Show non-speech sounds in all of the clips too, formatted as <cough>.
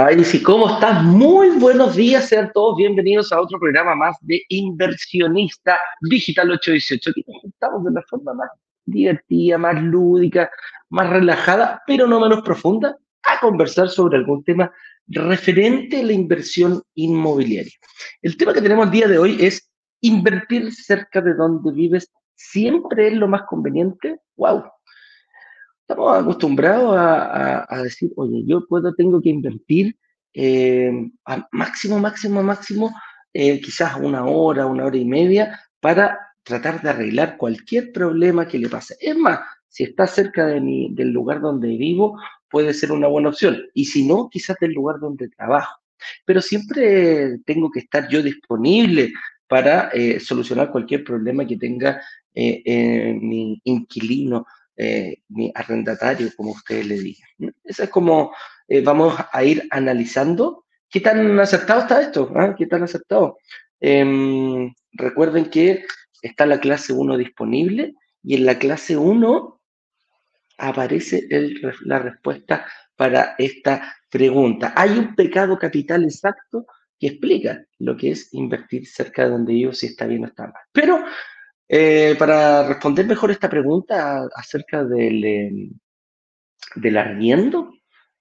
Ay, sí, ¿cómo estás? Muy buenos días, sean todos bienvenidos a otro programa más de Inversionista Digital 818. Aquí nos juntamos de una forma más divertida, más lúdica, más relajada, pero no menos profunda, a conversar sobre algún tema referente a la inversión inmobiliaria. El tema que tenemos día de hoy es invertir cerca de donde vives siempre es lo más conveniente. ¡Wow! Estamos acostumbrados a, decir, oye, yo puedo, tengo que invertir eh, a máximo, máximo, máximo, eh, quizás una hora, una hora y media, para tratar de arreglar cualquier problema que le pase. Es más, si está cerca de mi, del lugar donde vivo, puede ser una buena opción. Y si no, quizás del lugar donde trabajo. Pero siempre tengo que estar yo disponible para eh, solucionar cualquier problema que tenga mi inquilino eh, mi arrendatario, como ustedes le digan. Eso es como eh, vamos a ir analizando qué tan acertado está esto, ¿ah? qué tan acertado. Em, recuerden que está la clase 1 disponible y en la clase 1 aparece la respuesta para esta pregunta. Hay un pecado capital exacto que explica lo que es invertir cerca de donde yo, si está bien o está mal. Pero eh, para responder mejor esta pregunta acerca del, em, del arriendo,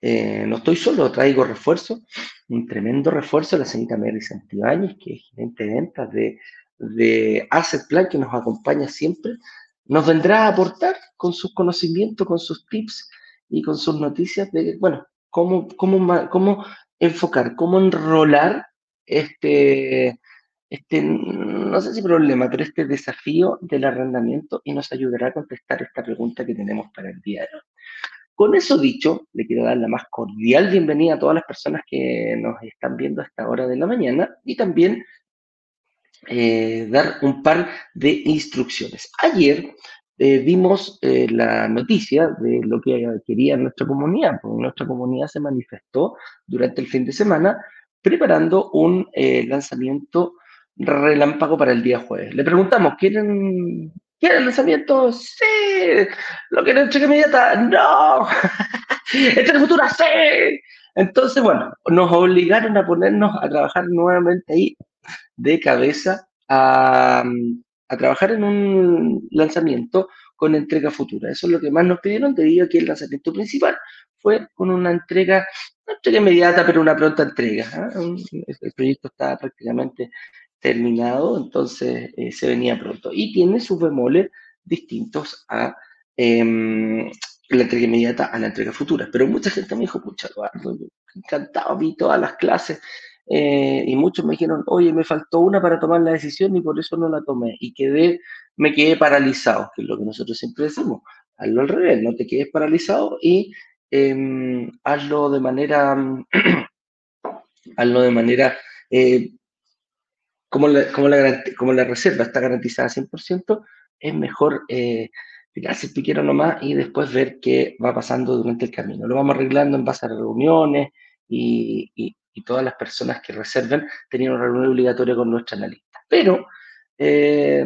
eh, no estoy solo, traigo refuerzo, un tremendo refuerzo, la señorita Mary Santibáñez, que es gerente de ventas de, de Asset Plan, que nos acompaña siempre, nos vendrá a aportar con sus conocimientos, con sus tips y con sus noticias de, bueno, cómo, cómo, cómo enfocar, cómo enrolar este, este, no sé si problema, pero este desafío del arrendamiento y nos ayudará a contestar esta pregunta que tenemos para el día de hoy. Con eso dicho, le quiero dar la más cordial bienvenida a todas las personas que nos están viendo a esta hora de la mañana y también eh, dar un par de instrucciones. Ayer eh, vimos eh, la noticia de lo que quería nuestra comunidad, porque nuestra comunidad se manifestó durante el fin de semana preparando un lanzamiento relámpago para el día jueves. Le preguntamos, ¿quieren, ¿quieren lanzamiento? Sí. ¿Lo quieren entrega inmediata? No. <laughs> ¿Entrega futura? Sí. Entonces, bueno, nos obligaron a ponernos a trabajar nuevamente ahí de cabeza a, a trabajar en un lanzamiento con entrega futura. Eso es lo que más nos pidieron debido a que el lanzamiento principal fue con una entrega, no entrega inmediata, pero una pronta entrega. ¿eh? El proyecto estaba prácticamente terminado, entonces eh, se venía pronto. Y tiene sus bemoles distintos a em, la entrega inmediata a la entrega futura. Pero mucha gente me dijo, pucha, Eduardo, encantado, vi todas las clases. Eh, y muchos me dijeron, oye, me faltó una para tomar la decisión y por eso no la tomé. Y quedé, me quedé paralizado, que es lo que nosotros siempre decimos. Hazlo al revés, no te quedes paralizado y em, hazlo de manera, <clears throat> hazlo de manera eh, como la, como la, como la reserva está garantizada 100%, es mejor eh, el piquero nomás y después ver qué va pasando durante el camino. Lo vamos arreglando en base a reuniones y, y, todas las personas que reserven tenían una reunión obligatoria con nuestra analista. Pero eh,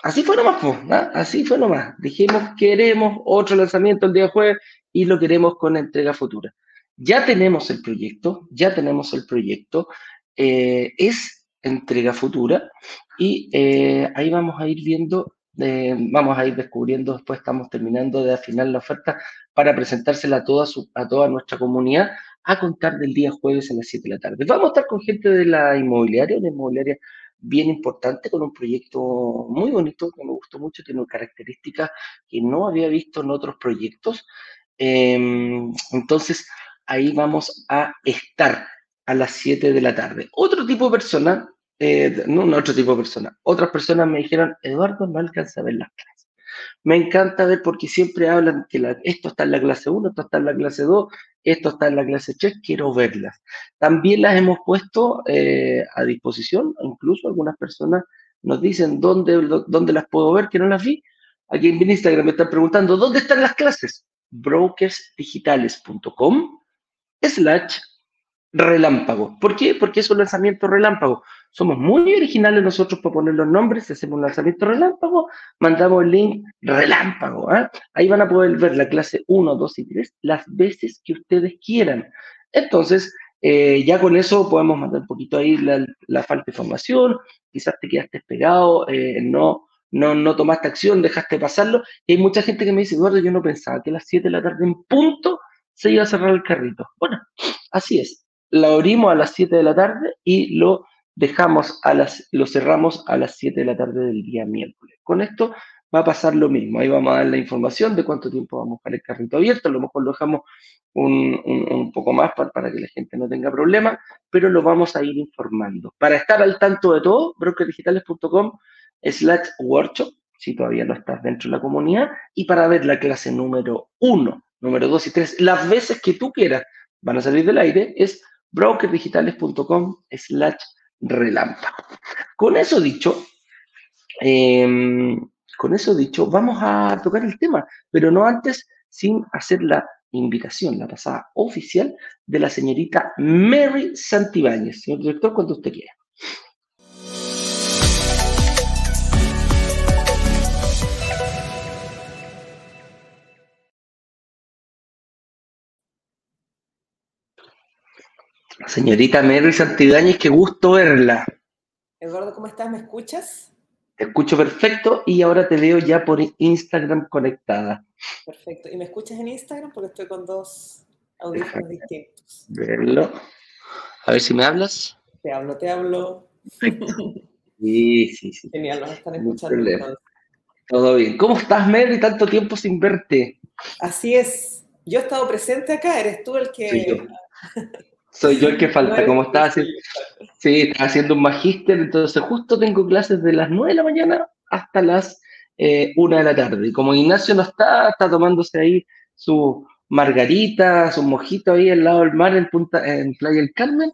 así fue nomás, pues, así fue nomás. Dijimos, queremos otro lanzamiento el día jueves y lo queremos con entrega futura. Ya tenemos el proyecto, ya tenemos el proyecto. Eh, es entrega futura y eh, ahí vamos a ir viendo, eh, vamos a ir descubriendo, después estamos terminando de afinar la oferta para presentársela a toda, a toda nuestra comunidad a contar del día jueves a las 7 de la tarde. Vamos a estar con gente de la inmobiliaria, una inmobiliaria bien importante, con un proyecto muy bonito, que me gustó mucho, tiene características que no había visto en otros proyectos. Em, entonces, ahí vamos a estar a las 7 de la tarde. Otro tipo de persona eh, no, otro tipo de persona. Otras personas me dijeron, Eduardo, no alcanza a ver las clases. Me encanta ver porque siempre hablan que esto está en la clase 1, esto está en la clase 2, esto está en la clase 3, quiero verlas. También las hemos puesto eh, a disposición, incluso algunas personas nos dicen dónde, dónde las puedo ver, que no las vi. Aquí en Instagram me están preguntando, ¿dónde están las clases? brokersdigitales.com slash relámpago. ¿Por qué? Porque es un lanzamiento relámpago. Somos muy originales nosotros para poner los nombres, hacemos un lanzamiento relámpago, mandamos el link relámpago. ¿ah? Ahí van a poder ver la clase 1, 2 y 3 las veces que ustedes quieran. Entonces, eh, ya con eso podemos mandar un poquito ahí la, falta de información, quizás te quedaste pegado, eh, no, no, no tomaste acción, dejaste pasarlo. Y hay mucha gente que me dice, Eduardo, yo no pensaba que a las 7 de la tarde en punto se iba a cerrar el carrito. Bueno, así es. Lo abrimos a las 7 de la tarde y lo dejamos a las, lo cerramos a las 7 de la tarde del día miércoles. Con esto va a pasar lo mismo. Ahí vamos a dar la información de cuánto tiempo vamos a dejar el carrito abierto. A lo mejor lo dejamos un, un, poco más para, para, que la gente no tenga problema, pero lo vamos a ir informando. Para estar al tanto de todo, brokerdigitales.com slash workshop, si todavía no estás dentro de la comunidad, y para ver la clase número 1, número 2 y 3, las veces que tú quieras van a salir del aire, es brokerdigitales.com slash relámpago. Con eso dicho, em, con eso dicho, vamos a tocar el tema, pero no antes sin hacer la invitación, la pasada oficial de la señorita Mary Santibáñez. Señor director, cuando usted quiera. Señorita Mary Santibáñez, qué gusto verla. Eduardo, ¿cómo estás? ¿Me escuchas? Te escucho perfecto y ahora te veo ya por Instagram conectada. Perfecto. ¿Y me escuchas en Instagram? Porque estoy con dos audífonos distintos. Verlo. A ver si me hablas. Te hablo, te hablo. <laughs> Sí, sí, sí. Genial, nos están escuchando. Todo bien. ¿Cómo estás, Mary? Tanto tiempo sin verte. Así es. Yo he estado presente acá, eres tú el que... <laughs> Soy yo el que falta, como estaba haciendo, sí, estaba haciendo un magíster, entonces justo tengo clases de las 9 de la mañana hasta las eh, 1 de la tarde. Y como Ignacio no está, está tomándose ahí su margarita, su mojito ahí al lado del mar en, Punta, en Playa del Carmen,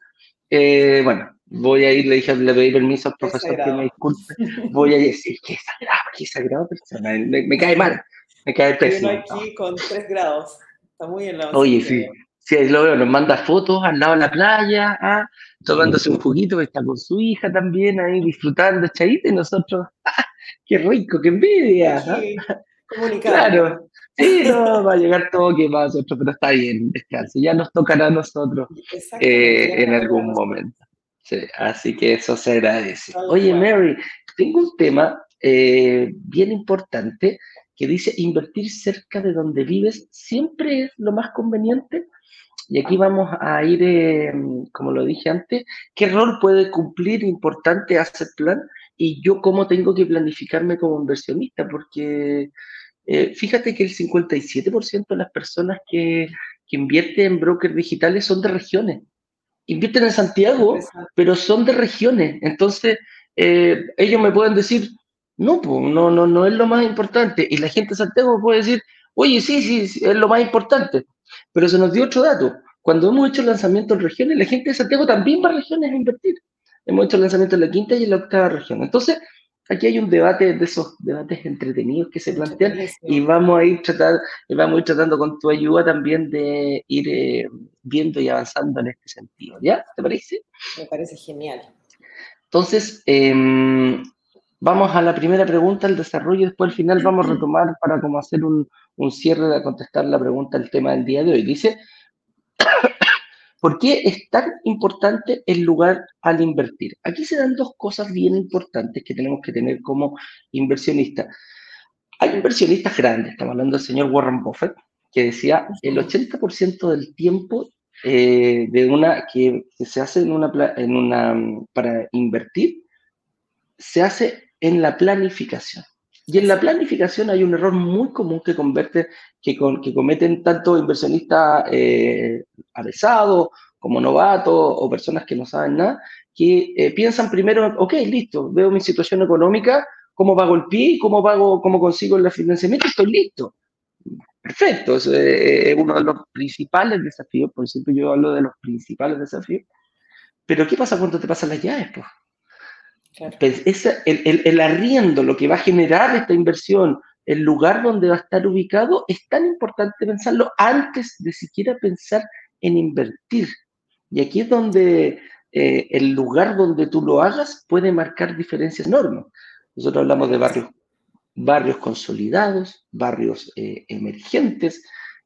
eh, bueno, voy a ir, le dije, le pedí permiso al profesor que me disculpe, <laughs> voy a decir, qué sagrado, qué sagrado persona, me, cae mal, me cae pésimo. aquí con 3 grados, está muy en la Oye, sí. Sí, ahí lo veo, nos manda fotos al lado de la playa, ¿ah? tomándose un juguito que está con su hija también ahí disfrutando, chayita, y nosotros, <laughs> ¡ah! ¡qué rico, qué envidia! ¿ah? Sí, Claro, sí, no, va a llegar todo que para nosotros, pero está bien, descanse, ya nos tocará a nosotros eh, en algún momento. Sí, así que eso se agradece. Oye, Mary, tengo un tema eh, bien importante que dice invertir cerca de donde vives siempre es lo más conveniente. Y aquí vamos a ir, eh, como lo dije antes, qué rol puede cumplir importante Asset Plan y yo cómo tengo que planificarme como inversionista, porque eh, fíjate que el 57% de las personas que, que invierten en brokers digitales son de regiones. Invierten en Santiago, pero son de regiones. Entonces, eh, ellos me pueden decir, no, no, no, no es lo más importante. Y la gente de Santiago puede decir, oye, sí, sí, es lo más importante. Pero se nos dio otro dato. Cuando hemos hecho el lanzamiento en regiones, la gente de Santiago también va a regiones a invertir. Hemos hecho el lanzamiento en la quinta y en la octava región. Entonces, aquí hay un debate de esos debates entretenidos que se plantean y vamos a ir tratar, vamos a ir tratando con tu ayuda también de ir eh, viendo y avanzando en este sentido. ¿Ya? ¿Te parece? Me parece genial. Entonces, em, vamos a la primera pregunta, el desarrollo, y después al final vamos a retomar para como hacer un, un cierre de contestar la pregunta, el tema del día de hoy. Dice, <coughs> ¿por qué es tan importante el lugar al invertir? Aquí se dan dos cosas bien importantes que tenemos que tener como inversionistas. Hay inversionistas grandes, estamos hablando del señor Warren Buffett, que decía el 80% del tiempo eh, de una que, se hace en una, en una para invertir se hace en la planificación. Y en la planificación hay un error muy común que, convierte, que, que cometen tanto inversionistas eh, avesados como novatos o personas que no saben nada, que eh, piensan primero, ok, listo, veo mi situación económica, cómo pago el pie, cómo pago, cómo consigo el financiamiento, estoy listo. Perfecto, es eh, uno de los principales desafíos, por ejemplo, yo hablo de los principales desafíos. Pero ¿qué pasa cuando te pasan las llaves? Pues? Pues, el, arriendo, lo que va a generar esta inversión, el lugar donde va a estar ubicado, es tan importante pensarlo antes de siquiera pensar en invertir. Y aquí es donde eh, el lugar donde tú lo hagas puede marcar diferencias enormes. Nosotros hablamos de barrios, barrios consolidados, barrios eh, emergentes.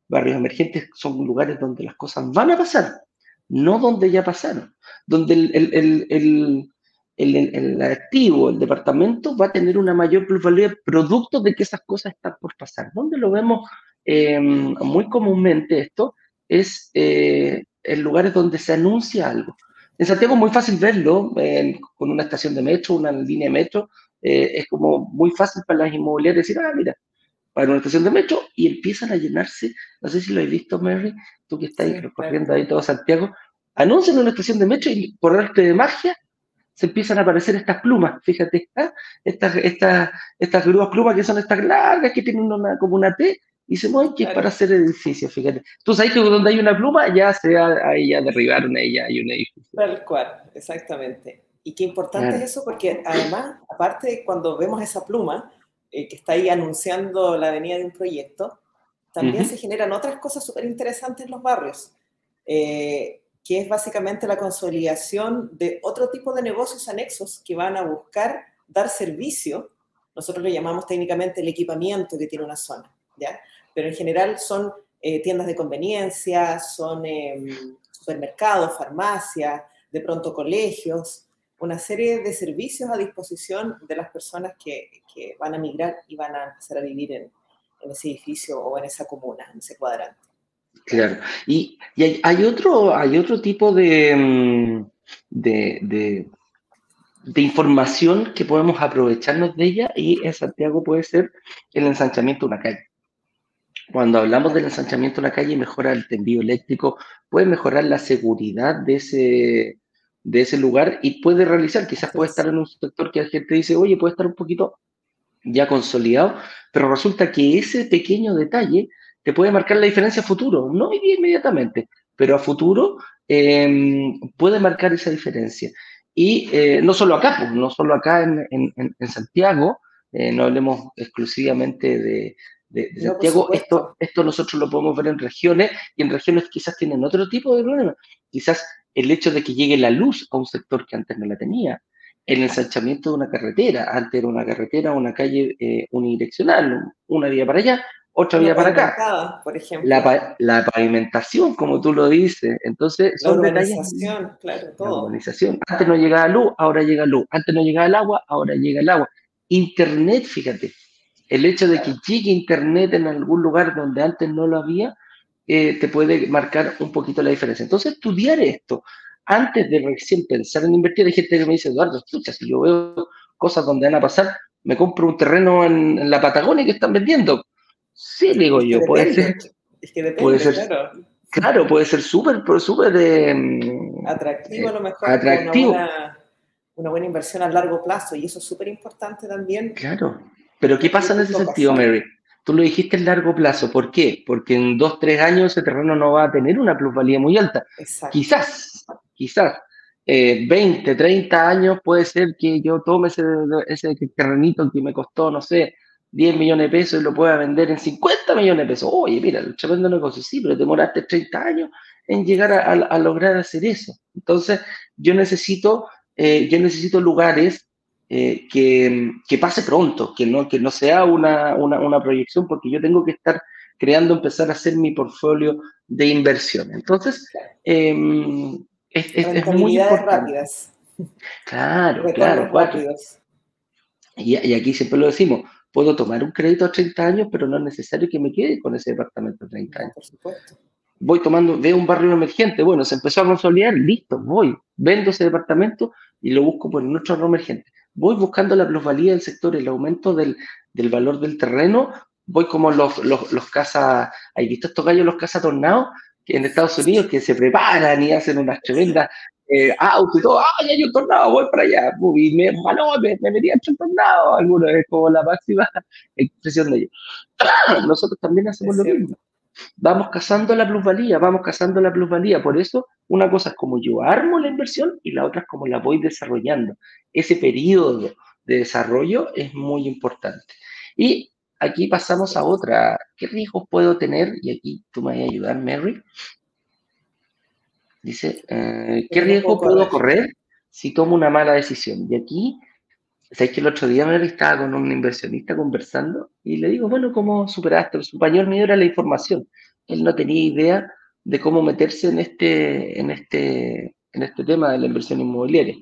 Barrios emergentes son lugares donde las cosas van a pasar, no donde ya pasaron, donde el, el, activo, el departamento, va a tener una mayor plusvalía producto de que esas cosas están por pasar. Donde lo vemos eh, muy comúnmente esto es eh, en lugares donde se anuncia algo. En Santiago es muy fácil verlo, con una estación de metro, una línea de metro, eh, es como muy fácil para las inmobiliarias decir, ah, mira, para una estación de metro y empiezan a llenarse, no sé si lo has visto, Mary, tú que estás recorriendo ahí todo Santiago, anuncian una estación de metro y por arte de magia se empiezan a aparecer estas plumas, fíjate, ¿ah? estas, estas, estas grúas plumas que son estas largas, que tienen una, como una T, y se mueven que es para hacer edificios, fíjate. Tú sabes que donde hay una pluma ya se ahí ya derribaron ahí ya hay un edificio. Tal cual, exactamente. Y qué importante es eso porque además, aparte cuando vemos esa pluma eh, que está ahí anunciando la venida de un proyecto, también se generan otras cosas súper interesantes en los barrios. Eh, que es básicamente la consolidación de otro tipo de negocios anexos que van a buscar dar servicio. Nosotros lo llamamos técnicamente el equipamiento que tiene una zona, ¿ya? Pero en general son eh, tiendas de conveniencia, son em, supermercados, farmacias, de pronto colegios, una serie de servicios a disposición de las personas que, que van a migrar y van a empezar a vivir en ese edificio o en esa comuna, en ese cuadrante. Claro. Y, hay, otro, hay otro tipo mm, de, de, información que podemos aprovecharnos de ella y en Santiago puede ser el ensanchamiento de una calle. Cuando hablamos del ensanchamiento de una calle, mejora el tendido eléctrico, puede mejorar la seguridad de ese, de ese lugar y puede realizar, quizás puede estar en un sector que la gente dice, oye, puede estar un poquito ya consolidado, pero resulta que ese pequeño detalle te puede marcar la diferencia a futuro, no inmediatamente, pero a futuro em, puede marcar esa diferencia. Y eh, no solo acá, pues, no solo acá en, en, Santiago, eh, no hablemos exclusivamente de, Santiago, esto, esto nosotros lo podemos ver en regiones y en regiones quizás tienen otro tipo de problemas. Quizás el hecho de que llegue la luz a un sector que antes no la tenía, el ensanchamiento de una carretera, antes era una carretera, una calle eh, unidireccional, una vía para allá, otra vía para acá. Por ejemplo. La, pavimentación, como tú lo dices. Entonces, son la urbanización, claro, todo. La urbanización. Antes no llegaba luz, ahora llega luz. Antes no llegaba el agua, ahora llega el agua. Internet, fíjate. El hecho de que llegue Internet en algún lugar donde antes no lo había, eh, te puede marcar un poquito la diferencia. Entonces, estudiar esto antes de recién pensar en invertir, hay gente que me dice, Eduardo, escucha, si yo veo cosas donde van a pasar, me compro un terreno en, en la Patagonia que están vendiendo Sí, digo yo, puede ser. Es que depende, puede ser, claro. Claro, puede ser súper, súper mm, atractivo a lo mejor. Atractivo. Una buena, inversión a largo plazo y eso es súper importante también. Claro, pero ¿qué pasa en ese sentido, Mary? Tú lo dijiste en largo plazo, ¿por qué? Porque en dos, tres años ese terreno no va a tener una plusvalía muy alta. Exacto. Quizás, quizás. 20, eh, 30 años puede ser que yo tome ese, ese terrenito que me costó, no sé, 10 millones de pesos y lo pueda vender en 50 millones de pesos. Oye, mira, el tremendo negocio, sí, pero demoraste 30 años en llegar a, lograr hacer eso. Entonces, yo necesito, eh, yo necesito lugares eh, que, que, pase pronto, que no, que no sea una, una, proyección, porque yo tengo que estar creando, empezar a hacer mi portfolio de inversión. Entonces, eh, es, es, muy rápidas. Claro, claro. Y, y, aquí siempre lo decimos, Puedo tomar un crédito a 30 años, pero no es necesario que me quede con ese departamento a 30 años. Por supuesto. Voy tomando, veo un barrio emergente, bueno, se empezó a consolidar, listo, voy, vendo ese departamento y lo busco por otro barrio emergente. Voy buscando la plusvalía del sector, el aumento del, del valor del terreno, voy como los, los, los casas, ¿hay visto estos gallos, los casas tornados? que en Estados Unidos que se preparan y hacen unas tremendas eh, auto y todo, ¡ay, hay un tornado! Voy para allá. Y me, me, me metí un tornado. Algunos es como la máxima <laughs> expresión de ellos. <coughs> Nosotros también hacemos lo mismo. Vamos cazando la plusvalía, vamos cazando la plusvalía. Por eso, una cosa es como yo armo la inversión y la otra es como la voy desarrollando. Ese periodo de desarrollo es muy importante. Y aquí pasamos a otra. ¿Qué riesgos puedo tener? Y aquí tú me vas a ayudar, Mary. Dice, eh, ¿qué riesgo puedo correr si tomo una mala decisión? Y aquí, ¿sabes que el otro día me estaba con un inversionista conversando y le digo, bueno, ¿cómo superaste? Su pañuelo mío era la información. Él no tenía idea de cómo meterse en este, en este, en este tema de la inversión inmobiliaria.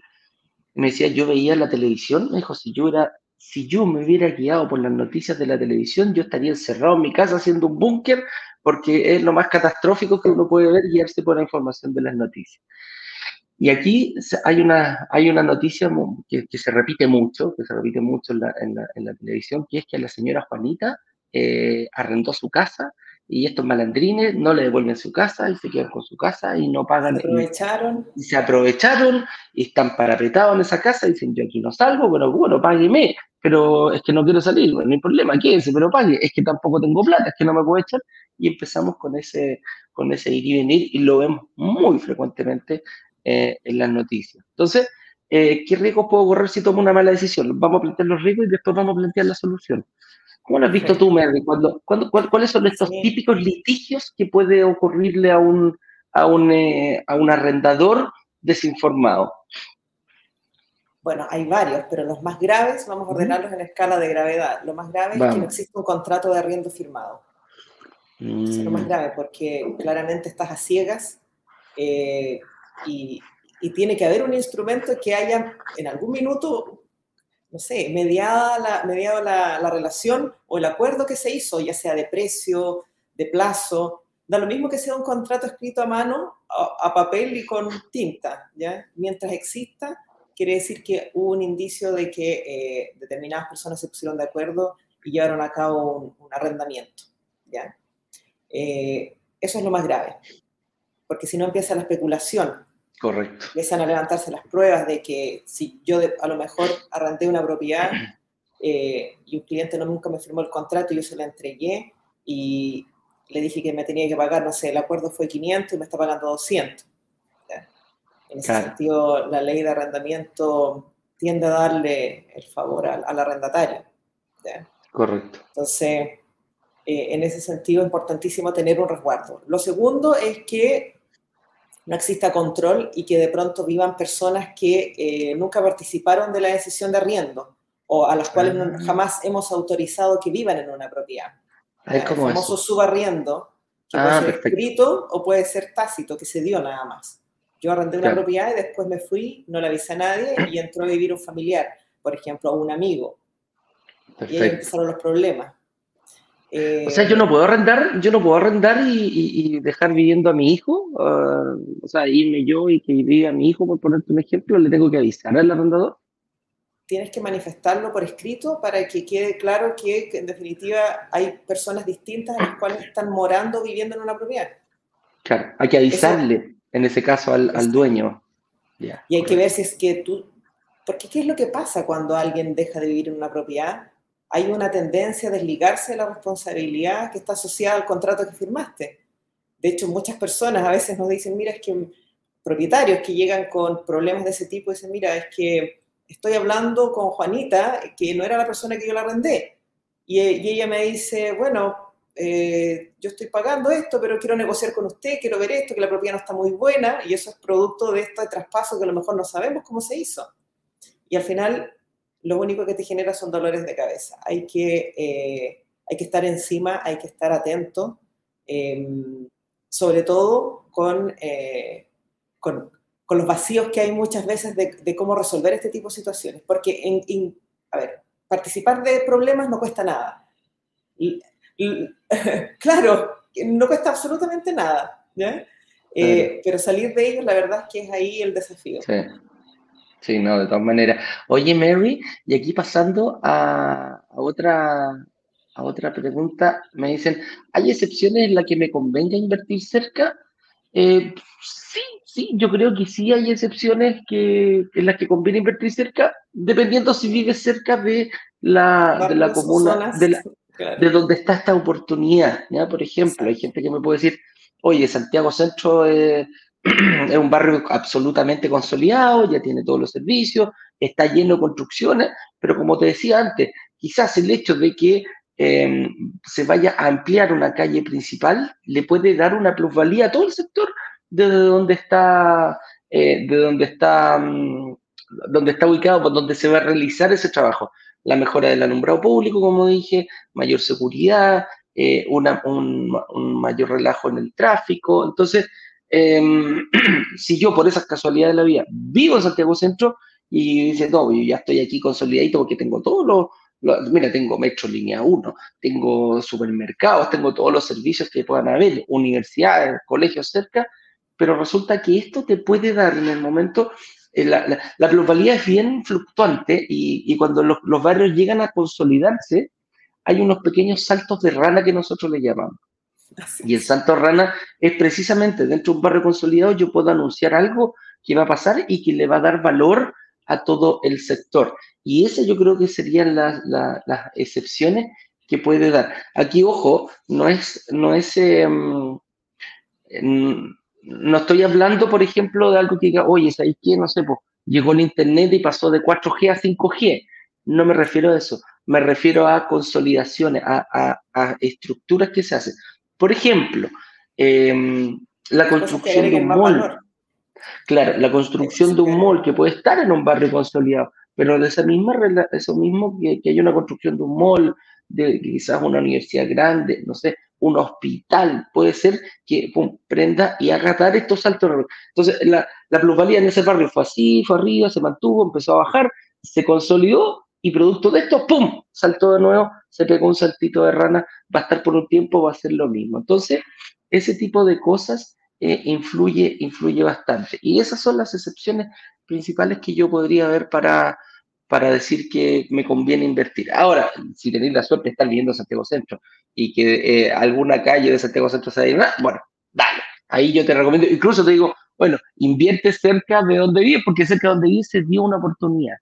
Me decía, yo veía la televisión, me dijo, si yo era, si yo me hubiera guiado por las noticias de la televisión, yo estaría encerrado en mi casa haciendo un búnker, porque es lo más catastrófico que uno puede ver, guiarse por la información de las noticias. Y aquí hay una, hay una noticia que, se repite mucho, que se repite mucho en la, en la, televisión, que es que la señora Juanita eh, arrendó su casa y estos malandrines no le devuelven su casa y se quedan con su casa y no pagan. Se aprovecharon. Y, se aprovecharon y están parapretados en esa casa y dicen, yo aquí no salgo, pero bueno, págueme, pero es que no quiero salir, bueno, no hay problema, quédense, pero pague, es que tampoco tengo plata, es que no me puedo echar. Y empezamos con ese, con ese ir y venir y lo vemos muy frecuentemente eh, en las noticias. Entonces, eh, ¿qué riesgos puedo correr si tomo una mala decisión? Vamos a plantear los riesgos y después vamos a plantear la solución. ¿Cómo lo has visto tú, Mary? Cuando, ¿Cuáles son estos típicos litigios que puede ocurrirle a un, a un, eh, a un arrendador desinformado? Bueno, hay varios, pero los más graves, vamos a ordenarlos en escala de gravedad. Lo más grave es que no existe un contrato de arriendo firmado. Eso es lo más mm. grave, porque claramente estás a ciegas eh, y, y, tiene que haber un instrumento que haya en algún minuto no sé, mediada la, mediado la, la, relación o el acuerdo que se hizo, ya sea de precio, de plazo, da lo mismo que sea un contrato escrito a mano, a, papel y con tinta, ¿ya? Mientras exista, quiere decir que hubo un indicio de que eh, determinadas personas se pusieron de acuerdo y llevaron a cabo un, arrendamiento, ¿ya? Eh, eso es lo más grave, porque si no empieza la especulación, Correcto. Empiezan a levantarse las pruebas de que si yo a lo mejor arrendé una propiedad eh, y un cliente no nunca me firmó el contrato y yo se la entregué y le dije que me tenía que pagar, no sé, el acuerdo fue 500 y me está pagando 200. En ese sentido, la ley de arrendamiento tiende a darle el favor al, arrendatario. Correcto. Entonces, eh, en ese sentido, es importantísimo tener un resguardo. Lo segundo es que no exista control y que de pronto vivan personas que eh, nunca participaron de la decisión de arriendo o a las cuales ah. jamás hemos autorizado que vivan en una propiedad. Es como el famoso subarriendo, que puede ah, ser escrito o puede ser tácito, que se dio nada más. Yo arrendé una propiedad y después me fui, no le avisé a nadie y <coughs> entró a vivir un familiar, por ejemplo, a un amigo. Y ahí empezaron los problemas o sea, yo no puedo arrendar, yo no puedo arrendar y, dejar viviendo a mi hijo, ah, o sea, irme yo y que viva mi hijo, por ponerte un ejemplo, le tengo que avisar al arrendador. Tienes que manifestarlo por escrito para que quede claro que, en definitiva hay personas distintas a las cuales están morando, viviendo en una propiedad. Claro, hay que avisarle, en ese caso, al, al dueño. y hay que ver si es que tú, porque ¿qué es lo que pasa cuando alguien deja de vivir en una propiedad? hay una tendencia a desligarse de la responsabilidad que está asociada al contrato que firmaste. De hecho, muchas personas a veces nos dicen, mira, es que propietarios que llegan con problemas de ese tipo dicen, mira, es que estoy hablando con Juanita, que no era la persona que yo la arrendé. Y, ella me dice, bueno, eh, yo estoy pagando esto, pero quiero negociar con usted, quiero ver esto, que la propiedad no está muy buena, y eso es producto de este traspaso que a lo mejor no sabemos cómo se hizo. Y al final lo único que te genera son dolores de cabeza. Hay que, eh, hay que estar encima, hay que estar atento, em, sobre todo eh, con, con, los vacíos que hay muchas veces de, cómo resolver este tipo de situaciones. Porque, en, a ver, participar de problemas no cuesta nada. <laughs> claro, no cuesta absolutamente nada, eh, pero salir de ellos, la verdad es que es ahí el desafío. Sí. Sí, no, de todas maneras. Oye, Mary, y aquí pasando a, otra, a otra pregunta, me dicen, ¿hay excepciones en las que me convenga invertir cerca? Eh, sí, sí, yo creo que sí hay excepciones que, en las que conviene invertir cerca, dependiendo si vives cerca de la, de la comuna, de, de donde está esta oportunidad. ¿ya? Por ejemplo, hay gente que me puede decir, oye, Santiago Centro es <clears throat> es un barrio absolutamente consolidado, ya tiene todos los servicios, está lleno de construcciones, pero como te decía antes, quizás el hecho de que em, se vaya a ampliar una calle principal le puede dar una plusvalía a todo el sector de donde está, eh, de donde está, mm, donde está ubicado, donde se va a realizar ese trabajo. La mejora del alumbrado público, como dije, mayor seguridad, eh, un, mayor relajo en el tráfico. Entonces, em, <clears throat> si yo por esas casualidades de la vida vivo en Santiago Centro y dice, no, yo ya estoy aquí consolidadito porque tengo todos los, mira, tengo metro línea 1, tengo supermercados, tengo todos los servicios que puedan haber, universidades, colegios cerca, pero resulta que esto te puede dar en el momento, eh, la, la, globalidad es bien fluctuante y, cuando los, los, barrios llegan a consolidarse, hay unos pequeños saltos de rana que nosotros le llamamos. Y el salto rana es precisamente dentro de un barrio consolidado yo puedo anunciar algo que va a pasar y que le va a dar valor a todo el sector. Y ese yo creo que serían las, las, excepciones que puede dar. Aquí, ojo, no es, no es, em, no estoy hablando, por ejemplo, de algo que diga, oye, ¿sabes qué? No sé, pues llegó el Internet y pasó de 4G a 5G. No me refiero a eso, me refiero a consolidaciones, a, estructuras que se hacen. Por ejemplo, em, la construcción de un mall. Claro, la construcción de un mall que puede estar en un barrio consolidado, pero de esa misma, eso mismo que, que hay una construcción de un mall, de quizás una universidad grande, no sé, un hospital, puede ser que prenda y haga dar estos saltos. Entonces, la, la plusvalía en ese barrio fue así, fue arriba, se mantuvo, empezó a bajar, se consolidó y producto de esto, ¡pum!, saltó de nuevo, se pegó un saltito de rana, va a estar por un tiempo, va a ser lo mismo. Entonces, ese tipo de cosas eh, influye, influye bastante. Y esas son las excepciones principales que yo podría ver para, para decir que me conviene invertir. Ahora, si tenéis la suerte de estar viviendo Santiago Centro y que eh, alguna calle de Santiago Centro se da, bueno, dale. Ahí yo te recomiendo, incluso te digo, bueno, invierte cerca de donde vives, porque cerca de donde vives se dio una oportunidad.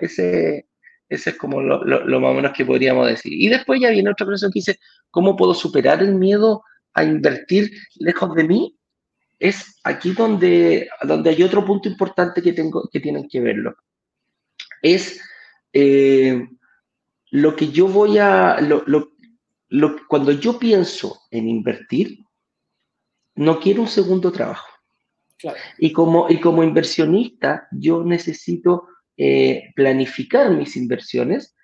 Ese, ese es como lo, lo, más o menos que podríamos decir. Y después ya viene otra cosa que dice, ¿cómo puedo superar el miedo a invertir lejos de mí? Es aquí donde, donde hay otro punto importante que, tengo, que tienen que verlo es eh, lo que yo voy a, lo, cuando yo pienso en invertir, no quiero un segundo trabajo. Y, como, y como inversionista, yo necesito eh, planificar mis inversiones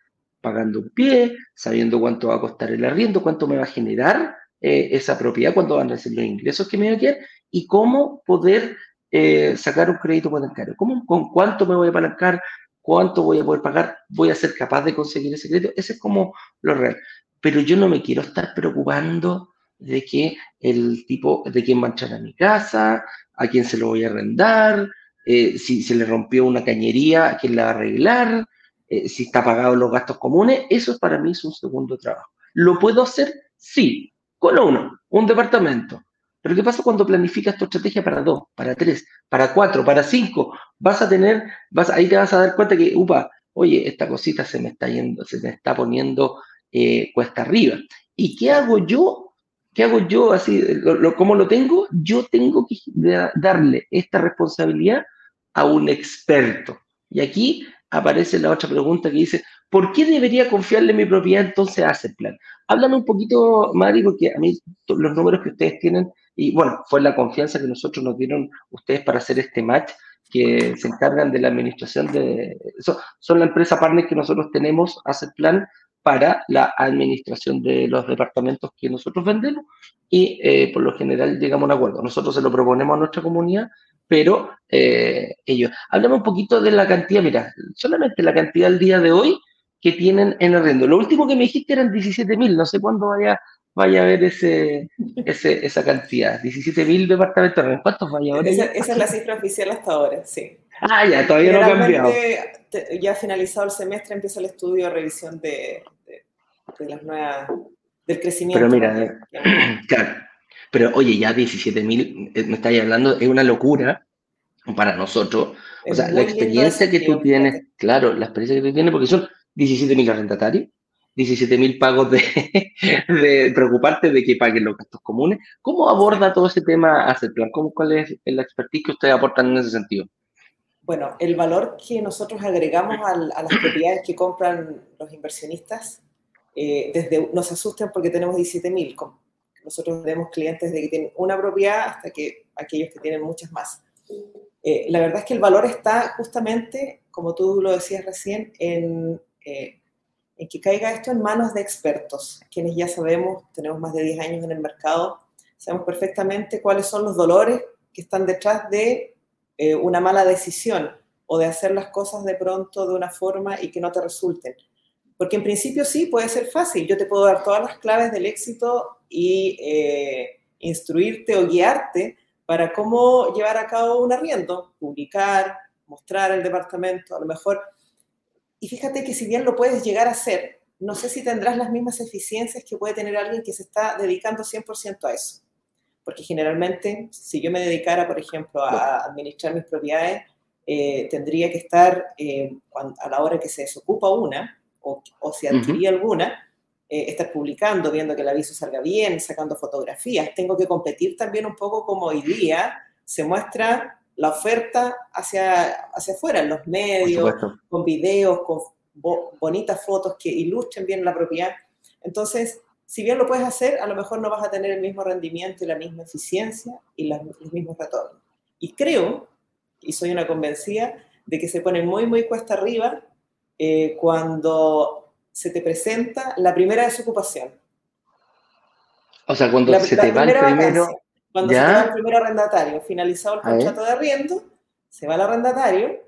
pagando un pie, sabiendo cuánto va a costar el arriendo, cuánto me va a generar eh, esa propiedad, cuánto van a ser los ingresos que me va a quedar y cómo poder sacar un crédito bancario, ¿Cómo, con cuánto me voy a apalancar, ¿Cuánto voy a poder pagar? ¿Voy a ser capaz de conseguir ese crédito? Ese es como lo real. Pero yo no me quiero estar preocupando de que el tipo, de quién va a entrar a mi casa, a quién se lo voy a arrendar, eh, si se le rompió una cañería, a quién la va a arreglar, eh, si está pagado los gastos comunes. Eso para mí es un segundo trabajo. ¿Lo puedo hacer? Sí, con uno, un departamento. Pero ¿qué pasa cuando planificas tu estrategia para dos, para tres, para cuatro, para cinco? Vas a tener, vas, ahí te vas a dar cuenta que, upa, oye, esta cosita se me está yendo, se me está poniendo eh, cuesta arriba. ¿Y qué hago yo? ¿Qué hago yo así? ¿Cómo lo tengo? Yo tengo que darle esta responsabilidad a un experto. Y aquí aparece la otra pregunta que dice, ¿por qué debería confiarle mi propiedad entonces a ese plan? Háblame un poquito, Mari, porque a mí los números que ustedes tienen y bueno, fue la confianza que nosotros nos dieron ustedes para hacer este match, que se encargan de la administración de... son la empresa partner que nosotros tenemos, hace plan para la administración de los departamentos que nosotros vendemos y eh, por lo general llegamos a un acuerdo. Nosotros se lo proponemos a nuestra comunidad, pero eh, ellos. Hablamos un poquito de la cantidad, mira, solamente la cantidad al día de hoy que tienen en arrendo. Lo último que me dijiste eran 17 mil, no sé cuándo vaya vaya a haber ese, esa cantidad. 17.000 departamentos. ¿En cuántos vaya ahora? Esa, esa, es la cifra oficial hasta ahora, sí. Ah, ya, todavía no ha cambiado. Ya finalizado el semestre empieza el estudio de revisión de, de, las nuevas, del crecimiento. Pero mira, eh, <clears throat> claro. Pero oye, ya 17.000, eh, me estáis hablando, es una locura para nosotros. o sea, la experiencia que tú tienes, claro, la experiencia que tú tienes, porque son 17.000 arrendatarios, 17 mil pagos de, <laughs> de, preocuparte de que paguen los gastos comunes. ¿Cómo aborda todo ese tema plan? ¿Cómo, ¿Cuál es el expertise que ustedes aportan en ese sentido? Bueno, el valor que nosotros agregamos a, las propiedades que compran los inversionistas, eh, desde nos asustan porque tenemos 17 mil. Nosotros tenemos clientes de que tienen una propiedad hasta que aquellos que tienen muchas más. Eh, la verdad es que el valor está justamente, como tú lo decías recién, en... Eh, en que caiga esto en manos de expertos, quienes ya sabemos, tenemos más de 10 años en el mercado, sabemos perfectamente cuáles son los dolores que están detrás de eh, una mala decisión o de hacer las cosas de pronto de una forma y que no te resulten. Porque en principio sí, puede ser fácil. Yo te puedo dar todas las claves del éxito y eh, instruirte o guiarte para cómo llevar a cabo un arriendo, publicar, mostrar el departamento, a lo mejor. Y fíjate que si bien lo puedes llegar a hacer, no sé si tendrás las mismas eficiencias que puede tener alguien que se está dedicando 100% a eso. Porque generalmente, si yo me dedicara, por ejemplo, a administrar mis propiedades, eh, tendría que estar eh, a la hora que se desocupa una, o, si adquiría alguna, eh, estar publicando, viendo que el aviso salga bien, sacando fotografías. Tengo que competir también un poco como hoy día se muestra la oferta hacia, hacia afuera, en los medios, con videos, con bonitas fotos que ilustren bien la propiedad. Entonces, si bien lo puedes hacer, a lo mejor no vas a tener el mismo rendimiento y la misma eficiencia y los mismos retornos. Y creo, y soy una convencida, de que se pone muy, muy cuesta arriba eh, cuando se te presenta la primera desocupación. O sea, cuando se te va el primero... Cuando se te va el primer arrendatario, finalizado el contrato de arriendo, se va el arrendatario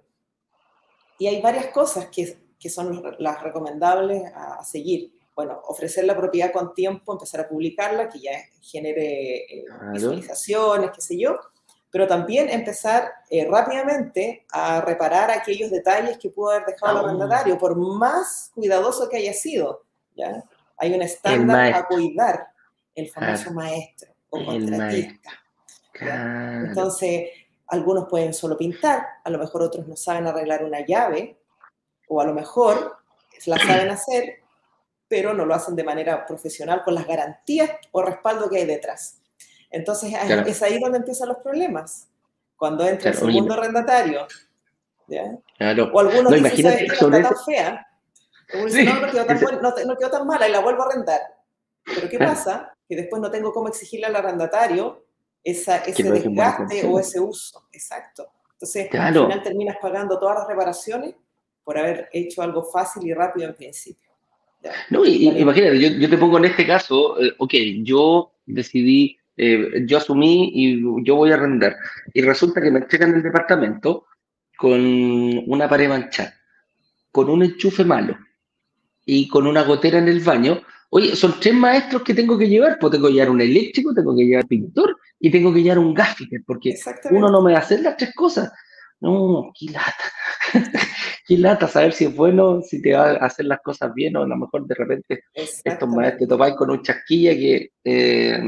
y hay varias cosas que, que son las recomendables a, seguir. Bueno, ofrecer la propiedad con tiempo, empezar a publicarla, que ya genere eh, visualizaciones, qué sé yo pero también empezar eh, rápidamente a reparar aquellos detalles que pudo haber dejado el ah. arrendatario, por más cuidadoso que haya sido. ¿ya? Hay un estándar a cuidar, el famoso maestro o contratista. Entonces, algunos pueden solo pintar, a lo mejor otros no saben arreglar una llave, o a lo mejor la <clears throat> saben hacer, pero no lo hacen de manera profesional con las garantías o respaldo que hay detrás. Entonces es ahí donde empiezan los problemas. Cuando entra el segundo arrendatario. O algunos no, dicen, ¿sabes que está tan fea? no, no quedó tan, no, quedó tan mala y la vuelvo a arrendar. Pero ¿qué pasa? Que después no tengo cómo exigirle al arrendatario esa, ese desgaste o ese uso. Exacto. Entonces, al final terminas pagando todas las reparaciones por haber hecho algo fácil y rápido en principio. No, imagínate, yo, yo, te pongo en este caso, eh, ok, yo decidí eh, yo asumí y yo voy a arrendar. Y resulta que me entregan el departamento con una pared manchada, con un enchufe malo y con una gotera en el baño. Oye, son tres maestros que tengo que llevar, pues tengo que llevar un eléctrico, tengo que llevar pintor y tengo que llevar un gaffiter, porque uno no me va a hacer las tres cosas. No, qué lata. <laughs> qué lata saber si es bueno, si te va a hacer las cosas bien o a lo mejor de repente estos maestros te topáis con un chasquilla que, eh,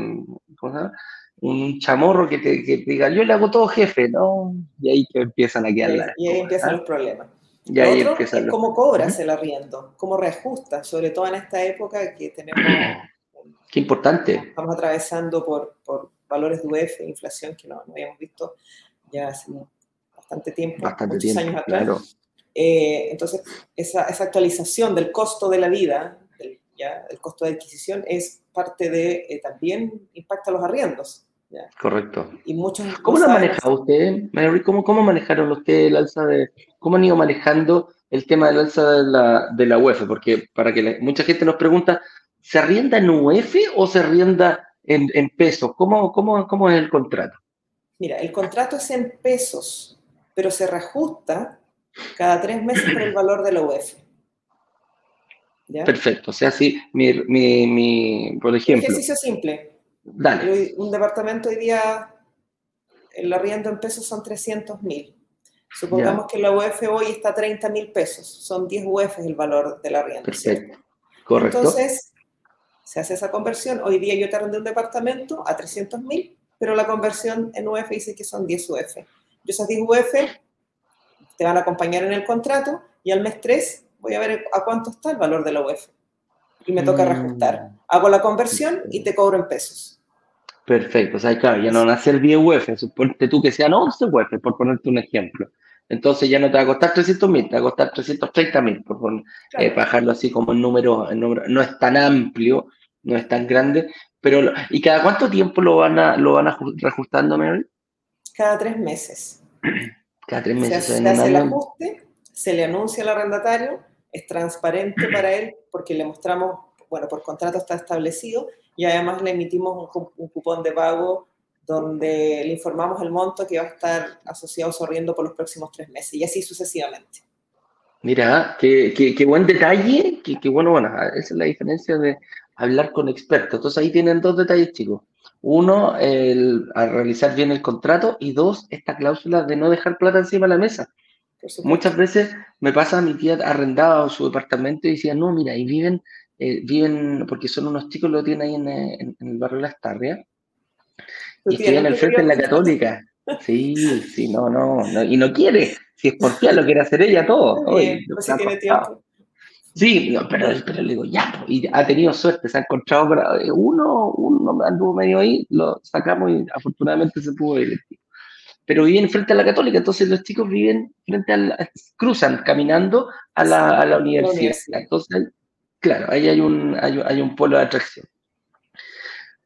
un chamorro que te, diga, yo le hago todo jefe, ¿no? Y ahí que empiezan a quedar Y ahí empiezan los problemas. Y ahí otro es cómo cobras el arriendo, cómo reajustas, sobre todo en esta época que tenemos... Qué importante. Estamos atravesando por, por valores de UF, inflación que no, no habíamos visto ya hace bastante tiempo, bastante muchos años atrás. Eh, entonces, esa, esa, actualización del costo de la vida, ya, el costo de adquisición, es parte de, eh, también impacta los arriendos. ¿Ya? Correcto. Y muchos ¿Cómo lo maneja usted, Mary? ¿Cómo, ¿Cómo manejaron ustedes el alza de, cómo han ido manejando el tema del alza de la, de la UEF? Porque para que mucha gente nos pregunta, ¿se arrienda en UEF o se arrienda en, en pesos? ¿Cómo, cómo, ¿Cómo es el contrato? Mira, el contrato es en pesos, pero se reajusta cada tres meses por el valor de la UEF. Perfecto. O sea, si mi, mi, mi, por ejemplo. Un ejercicio simple. Dale. Un departamento hoy día, el arriendo en pesos son 300 mil. Supongamos que la UEF hoy está a 30 mil pesos. Son 10 UEF el valor del arriendo. Perfecto. Correcto. Entonces, se hace esa conversión. Hoy día yo te arrendé un departamento a 300 mil, pero la conversión en UEF dice que son 10 UEF. Yo esas 10 UEF te van a acompañar en el contrato y al mes 3 voy a ver a cuánto está el valor de la UEF. Y me toca mm. reajustar. Hago la conversión y te cobro en pesos. Perfecto. O sea, claro, ya no van a ser 10 UEF, suponte tú que sean 11 UEF, por ponerte un ejemplo. Entonces ya no te va a costar 300 mil, te va a costar 330 mil, por eh, bajarlo así como el número, No es tan amplio, no es tan grande, pero ¿y cada cuánto tiempo lo van a, lo van a reajustando, Mary? Cada tres meses. <clears throat> Cada tres meses. Se, hace, el ajuste, se le anuncia al arrendatario es transparente para él porque le mostramos, bueno, por contrato está establecido y además le emitimos un, cupón de pago donde le informamos el monto que va a estar asociado sorriendo por los próximos tres meses y así sucesivamente. Mira, qué, qué, buen detalle, qué, qué, bueno, bueno, esa es la diferencia de hablar con expertos. Entonces ahí tienen dos detalles, chicos. Uno, el, a realizar bien el contrato y dos, esta cláusula de no dejar plata encima de la mesa. Muchas veces me pasa a mi tía arrendaba su departamento y decía, no, mira, y viven, eh, viven, porque son unos chicos, lo tienen ahí en, el barrio de Las Tarrias, y estudian al frente en la católica. Sí, sí, no, no, y no quiere, si es por qué lo quiere hacer ella todo. Oye, pues si tiene tiempo. Sí, pero, pero le digo, ya, y ha tenido suerte, se ha encontrado eh, uno, uno anduvo medio ahí, lo sacamos y afortunadamente se pudo ir. Pero viven frente a la católica, entonces los chicos viven frente al, cruzan caminando a la, a la universidad. Entonces, claro, ahí hay un, hay, hay un polo de atracción.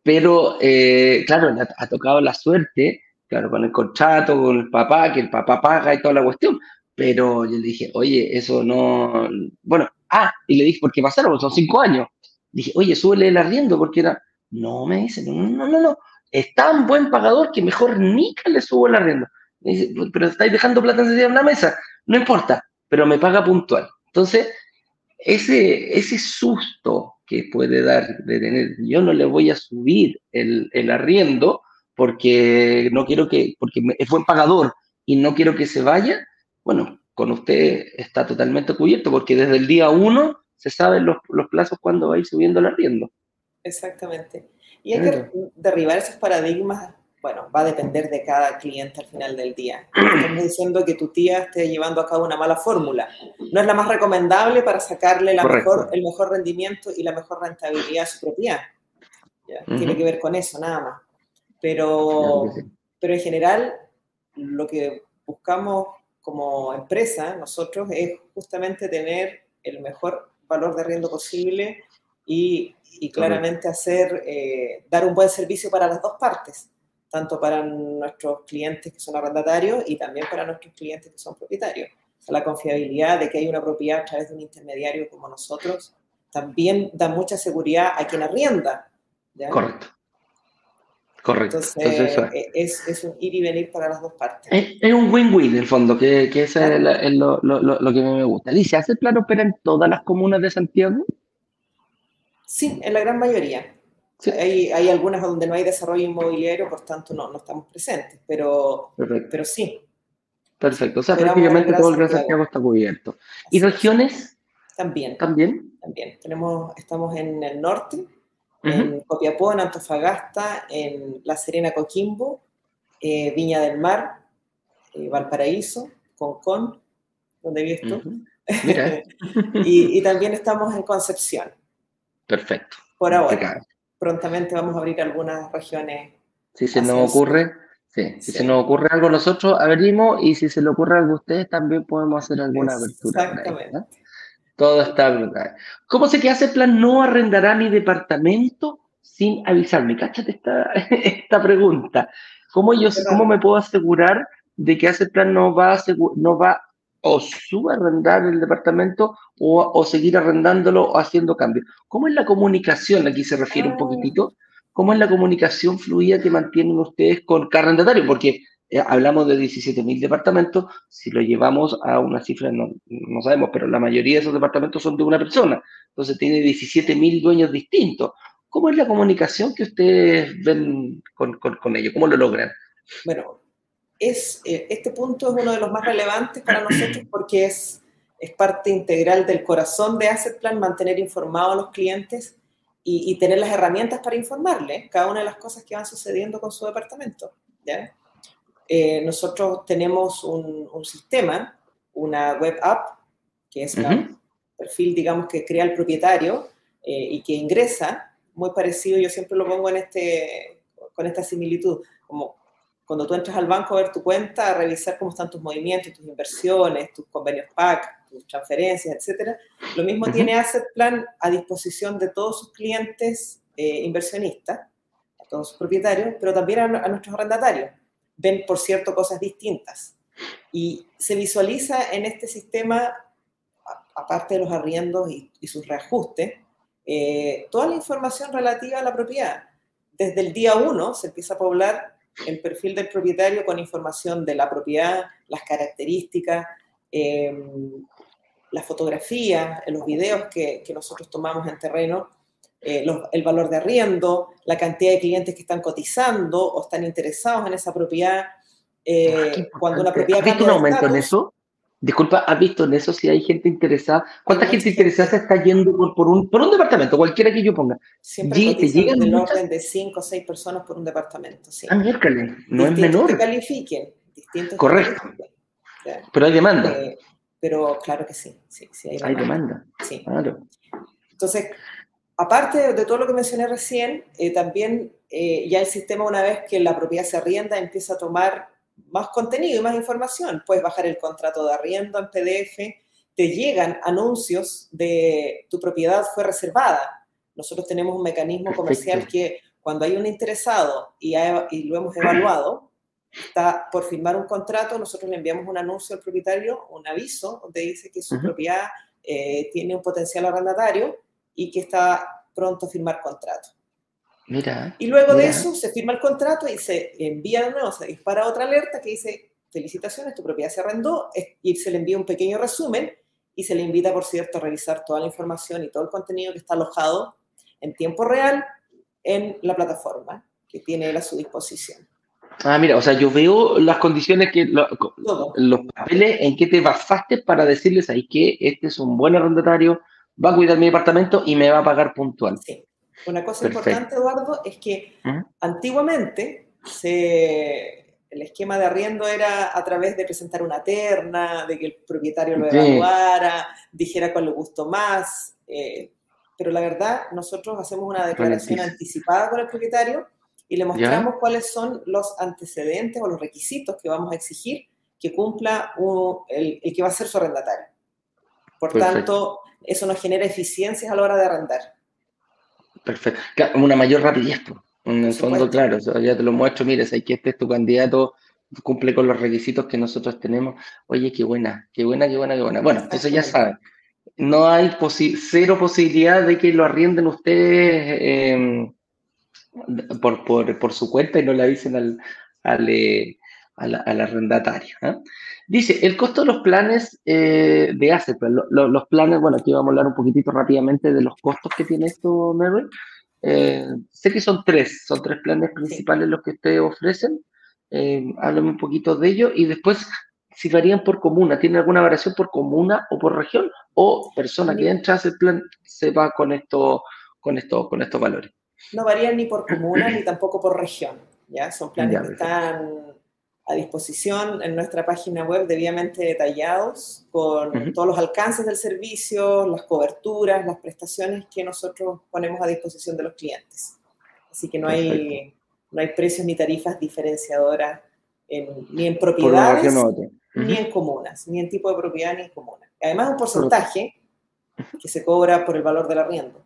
Pero, eh, claro, ha, tocado la suerte, claro, con el contrato, con el papá, que el papá paga y toda la cuestión. Pero yo le dije, oye, eso no. Bueno, Ah, y le dije, ¿por qué pasaron? Son cinco años. Dije, oye, súbele el arriendo, porque era. No, me dice, no, no, no, no. Es tan buen pagador que mejor ni que le subo el arriendo. Me dice, pero estáis dejando plata en la mesa. No importa, pero me paga puntual. Entonces, ese, ese susto que puede dar de tener, yo no le voy a subir el, el arriendo porque no quiero que, porque es buen pagador y no quiero que se vaya, bueno, con usted está totalmente cubierto, porque desde el día uno se saben los, los plazos cuando va a ir subiendo el arriendo. Exactamente. Y hay que derribar esos paradigmas, bueno, va a depender de cada cliente al final del día. <clears throat> Estamos diciendo que tu tía esté llevando a cabo una mala fórmula. No es la más recomendable para sacarle la mejor, el mejor rendimiento y la mejor rentabilidad a su propiedad. Tiene que ver con eso, nada más. Pero, pero en general, lo que buscamos como empresa, nosotros, es justamente tener el mejor valor de arriendo posible y, y claramente hacer, eh, dar un buen servicio para las dos partes, tanto para nuestros clientes que son arrendatarios y también para nuestros clientes que son propietarios. la confiabilidad de que hay una propiedad a través de un intermediario como nosotros también da mucha seguridad a quien arrienda. Correcto. Correcto. Entonces, eh, es, es, un ir y venir para las dos partes. Es, un win-win, en el fondo, que, que es, lo, lo, lo, que me gusta. Alicia, ¿hace plan opera en todas las comunas de Santiago? Sí, en la gran mayoría. Hay, hay, algunas donde no hay desarrollo inmobiliario, por tanto no, no estamos presentes, pero, pero sí. Perfecto, o sea, prácticamente todo el Gran Santiago está cubierto. ¿Y regiones? También. También. También. Tenemos, estamos en el norte, en Copiapó, en Antofagasta, en La Serena, Coquimbo, eh, Viña del Mar, eh, Valparaíso, Concón, donde he visto. y, también estamos en Concepción. Perfecto. Por ahora. Prontamente vamos a abrir algunas regiones. Si se nos ocurre, sí, si se nos ocurre algo nosotros abrimos y si se le ocurre algo a ustedes también podemos hacer alguna abertura. Exactamente. Todo está brutal. ¿Cómo sé que hace plan no arrendará mi departamento sin avisarme? Cáchate esta, <laughs> esta pregunta. ¿Cómo, yo, ¿Cómo me puedo asegurar de que hace plan no va, a no va o subarrendar el departamento o, o, seguir arrendándolo o haciendo cambios? ¿Cómo es la comunicación? Aquí se refiere un ah. poquitito. ¿Cómo es la comunicación fluida que mantienen ustedes con cada arrendatario? Porque eh, hablamos de 17.000 departamentos, si lo llevamos a una cifra, no, no, sabemos, pero la mayoría de esos departamentos son de una persona, entonces tiene 17.000 dueños distintos. ¿Cómo es la comunicación que ustedes ven con, con, ellos? ¿Cómo lo logran? Bueno, es, eh, este punto es uno de los más relevantes para nosotros porque es, es parte integral del corazón de Asset Plan mantener informados a los clientes y, y tener las herramientas para informarles cada una de las cosas que van sucediendo con su departamento. ¿ya? Eh, nosotros tenemos un, sistema, una web app, que es un perfil, digamos, que crea el propietario eh, y que ingresa, muy parecido, yo siempre lo pongo en este, con esta similitud, como cuando tú entras al banco a ver tu cuenta, a revisar cómo están tus movimientos, tus inversiones, tus convenios PAC, tus transferencias, etc. Lo mismo tiene Asset Plan a disposición de todos sus clientes eh, inversionistas, a todos sus propietarios, pero también a nuestros arrendatarios ven, por cierto, cosas distintas. Y se visualiza en este sistema aparte de los arriendos y, sus reajustes, eh, toda la información relativa a la propiedad. Desde el día uno se empieza a poblar el perfil del propietario con información de la propiedad, las características, em, las fotografías, los videos que, que, nosotros tomamos en terreno, eh, el valor de arriendo, la cantidad de clientes que están cotizando o están interesados en esa propiedad. Eh, cuando una propiedad ¿Has visto un aumento en eso? Disculpa, ¿has visto en eso si hay gente interesada? ¿Cuánta gente interesada se está yendo por, un, por un departamento, cualquiera que yo ponga? Siempre te llegan del orden de 5 o 6 personas por un departamento. Sí. Ah, miércoles, no es menor. Que califiquen. Distintos Correcto. Pero hay demanda. Eh, pero claro que sí, sí, sí hay demanda. Sí. Claro. Entonces, aparte de todo lo que mencioné recién, eh, también eh, ya el sistema, una vez que la propiedad se arrienda, empieza a tomar más contenido y más información. Puedes bajar el contrato de arriendo en PDF, te llegan anuncios de tu propiedad fue reservada. Nosotros tenemos un mecanismo comercial que cuando hay un interesado y, y lo hemos evaluado, está por firmar un contrato, nosotros le enviamos un anuncio al propietario, un aviso, donde dice que su propiedad eh, tiene un potencial arrendatario y que está pronto a firmar contrato. Mira. Y luego de eso se firma el contrato y se envía de nuevo, se dispara otra alerta que dice, felicitaciones, tu propiedad se arrendó, y se le envía un pequeño resumen y se le invita, por cierto, a revisar toda la información y todo el contenido que está alojado en tiempo real en la plataforma que tiene él a su disposición. Ah, mira, o sea, yo veo las condiciones que los papeles en que te basaste para decirles ahí que este es un buen arrendatario, va a cuidar mi departamento y me va a pagar puntual. Sí. Una cosa importante, Eduardo, es que antiguamente el esquema de arriendo era a través de presentar una terna, de que el propietario lo evaluara, dijera cuál le gustó más. Eh, pero la verdad, nosotros hacemos una declaración anticipada con el propietario y le mostramos cuáles son los antecedentes o los requisitos que vamos a exigir que cumpla el, que va a ser su arrendatario. Por tanto, eso nos genera eficiencias a la hora de arrendar. Perfecto. una mayor rapidez, en el fondo, claro, ya te lo muestro, mire, si que este es tu candidato, cumple con los requisitos que nosotros tenemos. Oye, qué buena, qué buena, qué buena, qué buena. Bueno, entonces ya saben, no hay cero posibilidad de que lo arrienden ustedes eh, por, por, por, su cuenta y no le avisen al, al, eh, al, arrendatario. ¿eh? Dice, el costo de los planes eh, de asset, pues, los planes, bueno, aquí vamos a hablar un poquitito rápidamente de los costos que tiene esto, Mary. Eh, sé que son tres, son tres planes principales los que ustedes ofrecen. Háblame un poquito de ello y después si varían por comuna, ¿tiene alguna variación por comuna o por región? ¿O persona que entra a ese plan se va con, esto, con, esto, con estos valores? No varían ni por comuna ni tampoco por región. ¿ya? Son planes que están a disposición en nuestra página web debidamente detallados con todos los alcances del servicio, las coberturas, las prestaciones que nosotros ponemos a disposición de los clientes. Así que no hay, no hay precios ni tarifas diferenciadoras ni en propiedades, ni en comunas, ni en tipo de propiedad, ni en comuna. Además, un porcentaje que se cobra por el valor del arriendo.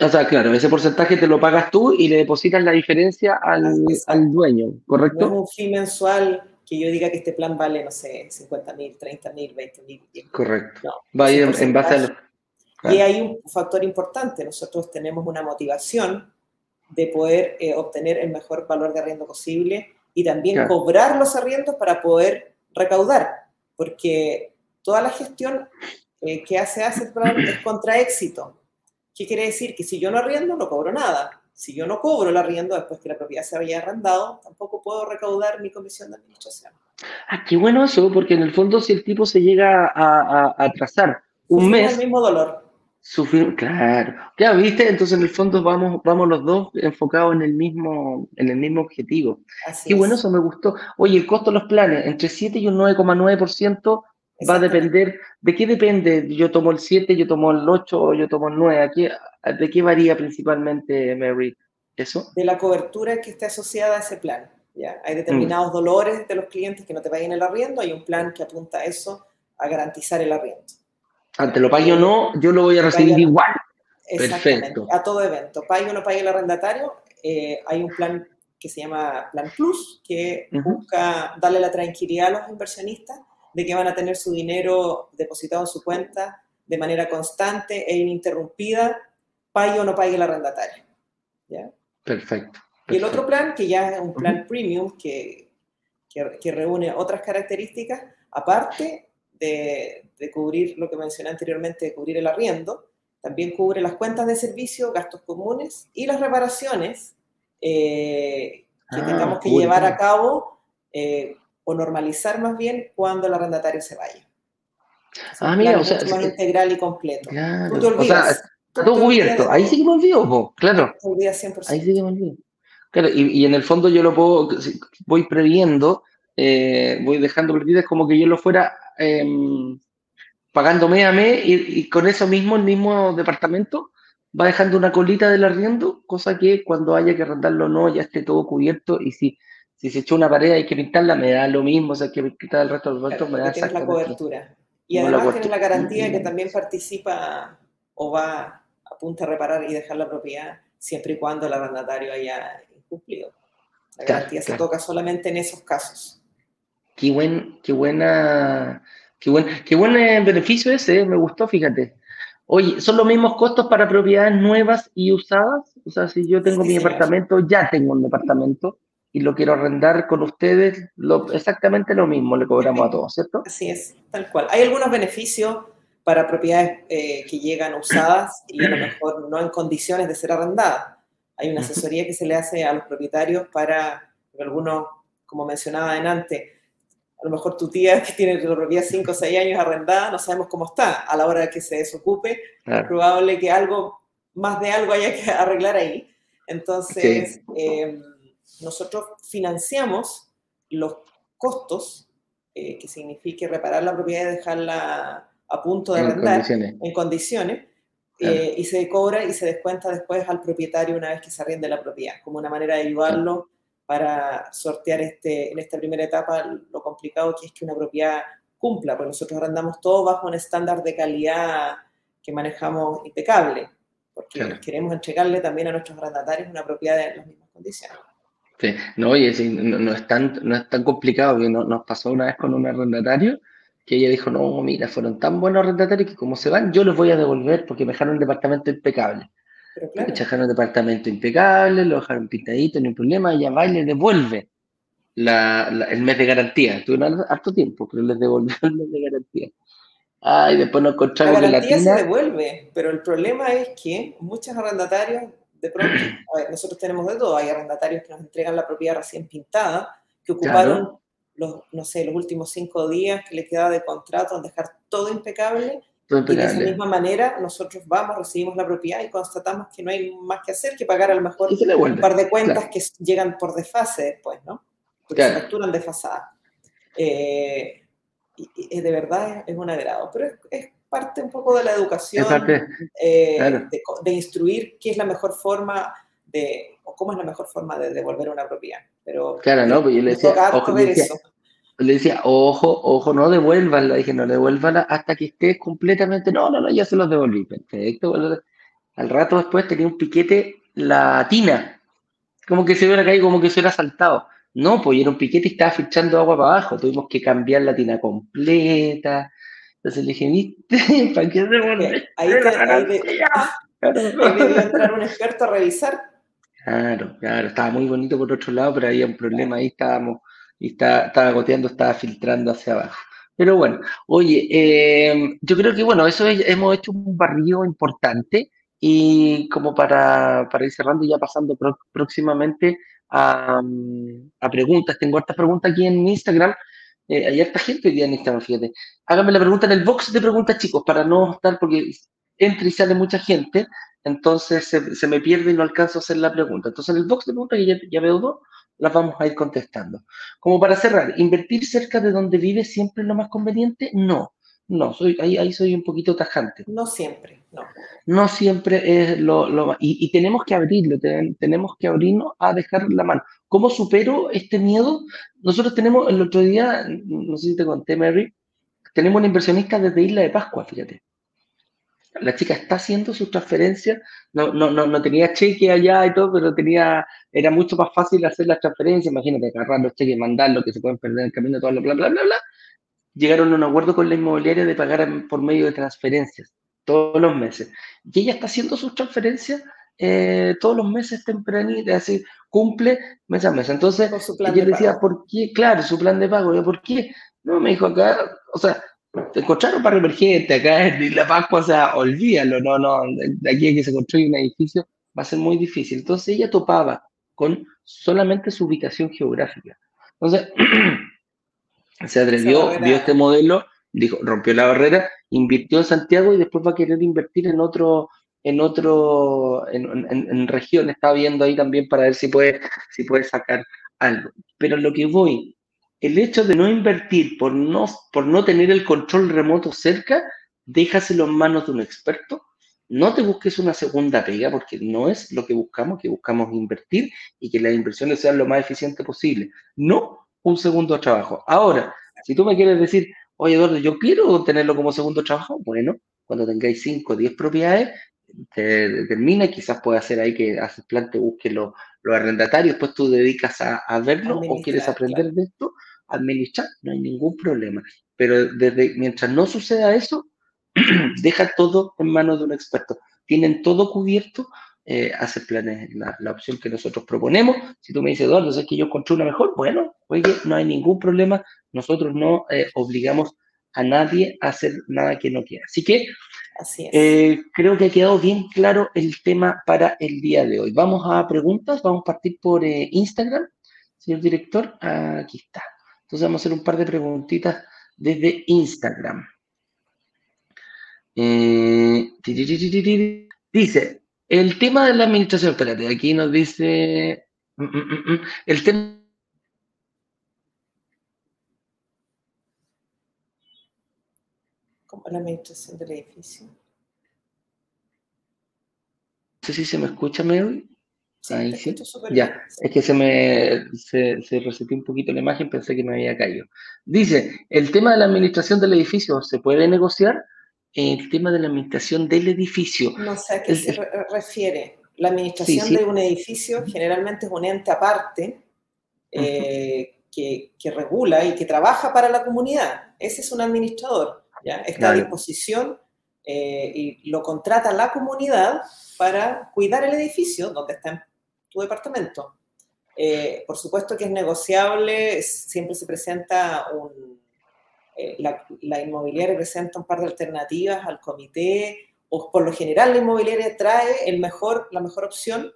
O sea, claro, ese porcentaje te lo pagas tú y le depositas la diferencia al, al dueño, ¿correcto? No es un fee mensual que yo diga que este plan vale, no sé, 50 mil, 30 mil, 20 mil. Correcto. Va a ir en, base a Y hay un factor importante, nosotros tenemos una motivación de poder eh, obtener el mejor valor de arriendo posible y también cobrar los arriendos para poder recaudar, porque toda la gestión eh, que hace Asset Plan es contra éxito. ¿Qué quiere decir? Que si yo no arriendo, no cobro nada. Si yo no cobro el arriendo después que la propiedad se había arrendado, tampoco puedo recaudar mi comisión de administración. Ah, qué bueno eso, porque en el fondo si el tipo se llega a, atrasar un mes... el mismo dolor. Sufrir, claro. Ya viste, entonces en el fondo vamos, vamos los dos enfocados en el mismo, en el mismo objetivo. Así Qué bueno, eso me gustó. Oye, el costo de los planes, entre 7 y un 9,9% Va a depender, ¿de qué depende? Yo tomo el 7, yo tomo el 8 o yo tomo el 9. ¿De qué varía principalmente, Mary? ¿Eso? De la cobertura que esté asociada a ese plan. ¿ya? Hay determinados mm. dolores de los clientes que no te paguen el arriendo, hay un plan que apunta a eso, a garantizar el arriendo. Ante lo pague o no, yo lo voy a recibir igual. Perfecto. A todo evento. Pague o no pague el arrendatario, eh, hay un plan que se llama Plan Plus, que busca darle la tranquilidad a los inversionistas de que van a tener su dinero depositado en su cuenta de manera constante e ininterrumpida, pague o no pague el arrendatario. ¿ya? Perfecto, Y el otro plan, que ya es un plan premium, que, que, reúne otras características, aparte de, de, cubrir lo que mencioné anteriormente, de cubrir el arriendo, también cubre las cuentas de servicio, gastos comunes y las reparaciones eh, que ah, tengamos que llevar a cabo eh, o normalizar más bien cuando el arrendatario se vaya. ah, mira, o sea, más integral y completo. Claro, o sea, está todo cubierto. Ahí sí que me olvido, claro. Ahí sí que me olvido. Claro, y, y, en el fondo yo lo puedo, voy previendo, eh, voy dejando perdidas como que yo lo fuera eh, pagando mes a mes y, con eso mismo, el mismo departamento va dejando una colita del arriendo, cosa que cuando haya que arrendarlo o no, ya esté todo cubierto y si, si se echó una pared hay que pintarla, me da lo mismo, o sea, que quitar el resto de los me da la cobertura. Y además tiene la garantía que también participa o va a punto a reparar y dejar la propiedad siempre y cuando el arrendatario haya incumplido. La garantía se toca solamente en esos casos. Qué, buen, qué buena Qué buen, qué buen eh, beneficio ese, me gustó, fíjate. Oye, ¿son los mismos costos para propiedades nuevas y usadas? O sea, si yo tengo mi departamento, ya tengo un departamento y lo quiero arrendar con ustedes, lo, exactamente lo mismo le cobramos a <laughs> todos, ¿cierto? Así es, tal cual. Hay algunos beneficios para propiedades eh, que llegan usadas y a lo mejor no en condiciones de ser arrendadas. Hay una asesoría que se le hace a los propietarios para, algunos, como mencionaba antes, a lo mejor tu tía que tiene la propiedad 5 o 6 años arrendada, no sabemos cómo está a la hora de que se desocupe. Es probable que algo, más de algo haya que arreglar ahí. Entonces, em, nosotros financiamos los costos eh, que signifique reparar la propiedad y dejarla a punto de arrendar en condiciones. Eh, y se cobra y se descuenta después al propietario una vez que se arriende la propiedad, como una manera de ayudarlo para sortear este, en esta primera etapa lo complicado que es que una propiedad cumpla, porque nosotros arrendamos todo bajo un estándar de calidad que manejamos impecable, porque queremos entregarle también a nuestros arrendatarios una propiedad en las mismas condiciones. Sí, no, oye, no, es tan, no es tan complicado, que nos pasó una vez con un arrendatario que ella dijo, no, mira, fueron tan buenos arrendatarios que como se van, yo los voy a devolver porque me dejaron un departamento impecable. Pero claro. dejaron un departamento impecable, lo dejaron pintadito, no hay problema, ella va y le devuelve el mes de garantía. Tuvieron harto tiempo, pero les devolvió el mes de garantía. Ay, después nos encontramos la garantía se devuelve, pero el problema es que muchos arrendatarios, de pronto, a ver, nosotros tenemos de todo, hay arrendatarios que nos entregan la propiedad recién pintada, que ocuparon los, no sé, los últimos cinco días que le queda de contrato en dejar todo impecable. Y de esa misma manera, nosotros vamos, recibimos la propiedad y constatamos que no hay más que hacer que pagar a lo mejor un par de cuentas que llegan por desfase después, ¿no? Porque se facturan desfasadas. Eh, y, de verdad es, un agrado, pero es, parte un poco de la educación, eh, de, instruir qué es la mejor forma de, o cómo es la mejor forma de devolver una propiedad. Pero claro, no, pues yo le decía, ojo, ver eso le decía, ojo, ojo, no devuélvanla. Dije, no devuélvanla hasta que esté completamente. No, no, no, ya se los devolví. Perfecto. Al rato después tenía un piquete la tina. Como que se hubiera caído, como que se hubiera saltado. No, pues era un piquete y estaba fichando agua para abajo. Tuvimos que cambiar la tina completa. Entonces le dije, ¿viste? ¿Para qué devolver? Ahí, te, ahí, debió entrar un experto a revisar. Claro, claro. Estaba muy bonito por otro lado, pero había un problema ahí. Estábamos y está, estaba goteando, estaba filtrando hacia abajo. Pero bueno, oye, eh, yo creo que bueno, eso hemos hecho un barrio importante y como para, para ir cerrando y ya pasando próximamente a, a, preguntas, tengo hartas preguntas aquí en Instagram, eh, hay harta gente hoy día en Instagram, fíjate. Háganme la pregunta en el box de preguntas, chicos, para no estar, porque entra y sale mucha gente, entonces se, se me pierde y no alcanzo a hacer la pregunta. Entonces en el box de preguntas, ya, ya veo dos, las vamos a ir contestando. Como para cerrar, ¿invertir cerca de donde vive siempre es lo más conveniente? No, no, soy, ahí, ahí soy un poquito tajante. No siempre, no. No siempre es lo, lo y, y, tenemos que abrirlo, tenemos que abrirnos a dejar la mano. ¿Cómo supero este miedo? Nosotros tenemos, el otro día, no sé si te conté, Mary, tenemos una inversionista desde Isla de Pascua, fíjate la chica está haciendo sus transferencias, no, no, no, no, tenía cheque allá y todo, pero tenía, era mucho más fácil hacer las transferencias, imagínate, agarrar los cheques, mandarlos, que se pueden perder en el camino, todo lo bla, bla, bla, bla. llegaron a un acuerdo con la inmobiliaria de pagar por medio de transferencias todos los meses. Y ella está haciendo sus transferencias eh, todos los meses tempranito, así cumple mes a mes. Entonces, yo decía, ¿por qué? Claro, su plan de pago. ¿Por qué? No, me dijo acá, o sea, te encontraron para emergente acá en La Pascua, o sea, olvídalo, no, no, de aquí a que se construye un edificio va a ser muy difícil. Entonces ella topaba con solamente su ubicación geográfica. Entonces, <clears throat> se atrevió, vio este modelo, dijo, rompió la barrera, invirtió en Santiago y después va a querer invertir en otro, en otro, en, en, región, está viendo ahí también para ver si puede, si puede sacar algo. Pero lo que voy, el hecho de no invertir por no, por no tener el control remoto cerca, déjaselo en manos de un experto. No te busques una segunda pega porque no es lo que buscamos, que buscamos invertir y que las inversiones sean lo más eficiente posible. No un segundo trabajo. Ahora, si tú me quieres decir, oye Eduardo, yo quiero tenerlo como segundo trabajo, bueno, cuando tengáis 5 o 10 propiedades, te determina, quizás puede hacer ahí que haces plan, te busques los, arrendatarios, después tú dedicas a, verlo o quieres aprender de esto, administrar, no hay ningún problema. Pero desde mientras no suceda eso, <clears throat> deja todo en manos de un experto. Tienen todo cubierto, eh, hace planes, la, la, opción que nosotros proponemos. Si tú me dices, Eduardo, es que yo encontré una mejor, bueno, oye, no hay ningún problema, nosotros no eh, obligamos a nadie a hacer nada que no quiera. Así que eh, creo que ha quedado bien claro el tema para el día de hoy. Vamos a preguntas, vamos a partir por eh, Instagram. Señor director, aquí está. Entonces vamos a hacer un par de preguntitas desde Instagram. Eh, dice, el tema de la administración, espérate, aquí nos dice, mm, mm, mm, el tema como la administración del edificio. No sé si se me escucha, Mary. Sí, Ahí sí. Ya, es que se me se, se un poquito la imagen, pensé que me había caído. Dice, el tema de la administración del edificio se puede negociar. El tema de la administración del edificio. No sé a qué se refiere. La administración de un edificio generalmente es un ente aparte eh, que, que, regula y que trabaja para la comunidad. Ese es un administrador. ¿Ya? Está a disposición eh, y lo contrata la comunidad para cuidar el edificio donde está tu departamento. Eh, por supuesto que es negociable, siempre se presenta un... Eh, la, inmobiliaria presenta un par de alternativas al comité, o por lo general la inmobiliaria trae el mejor, la mejor opción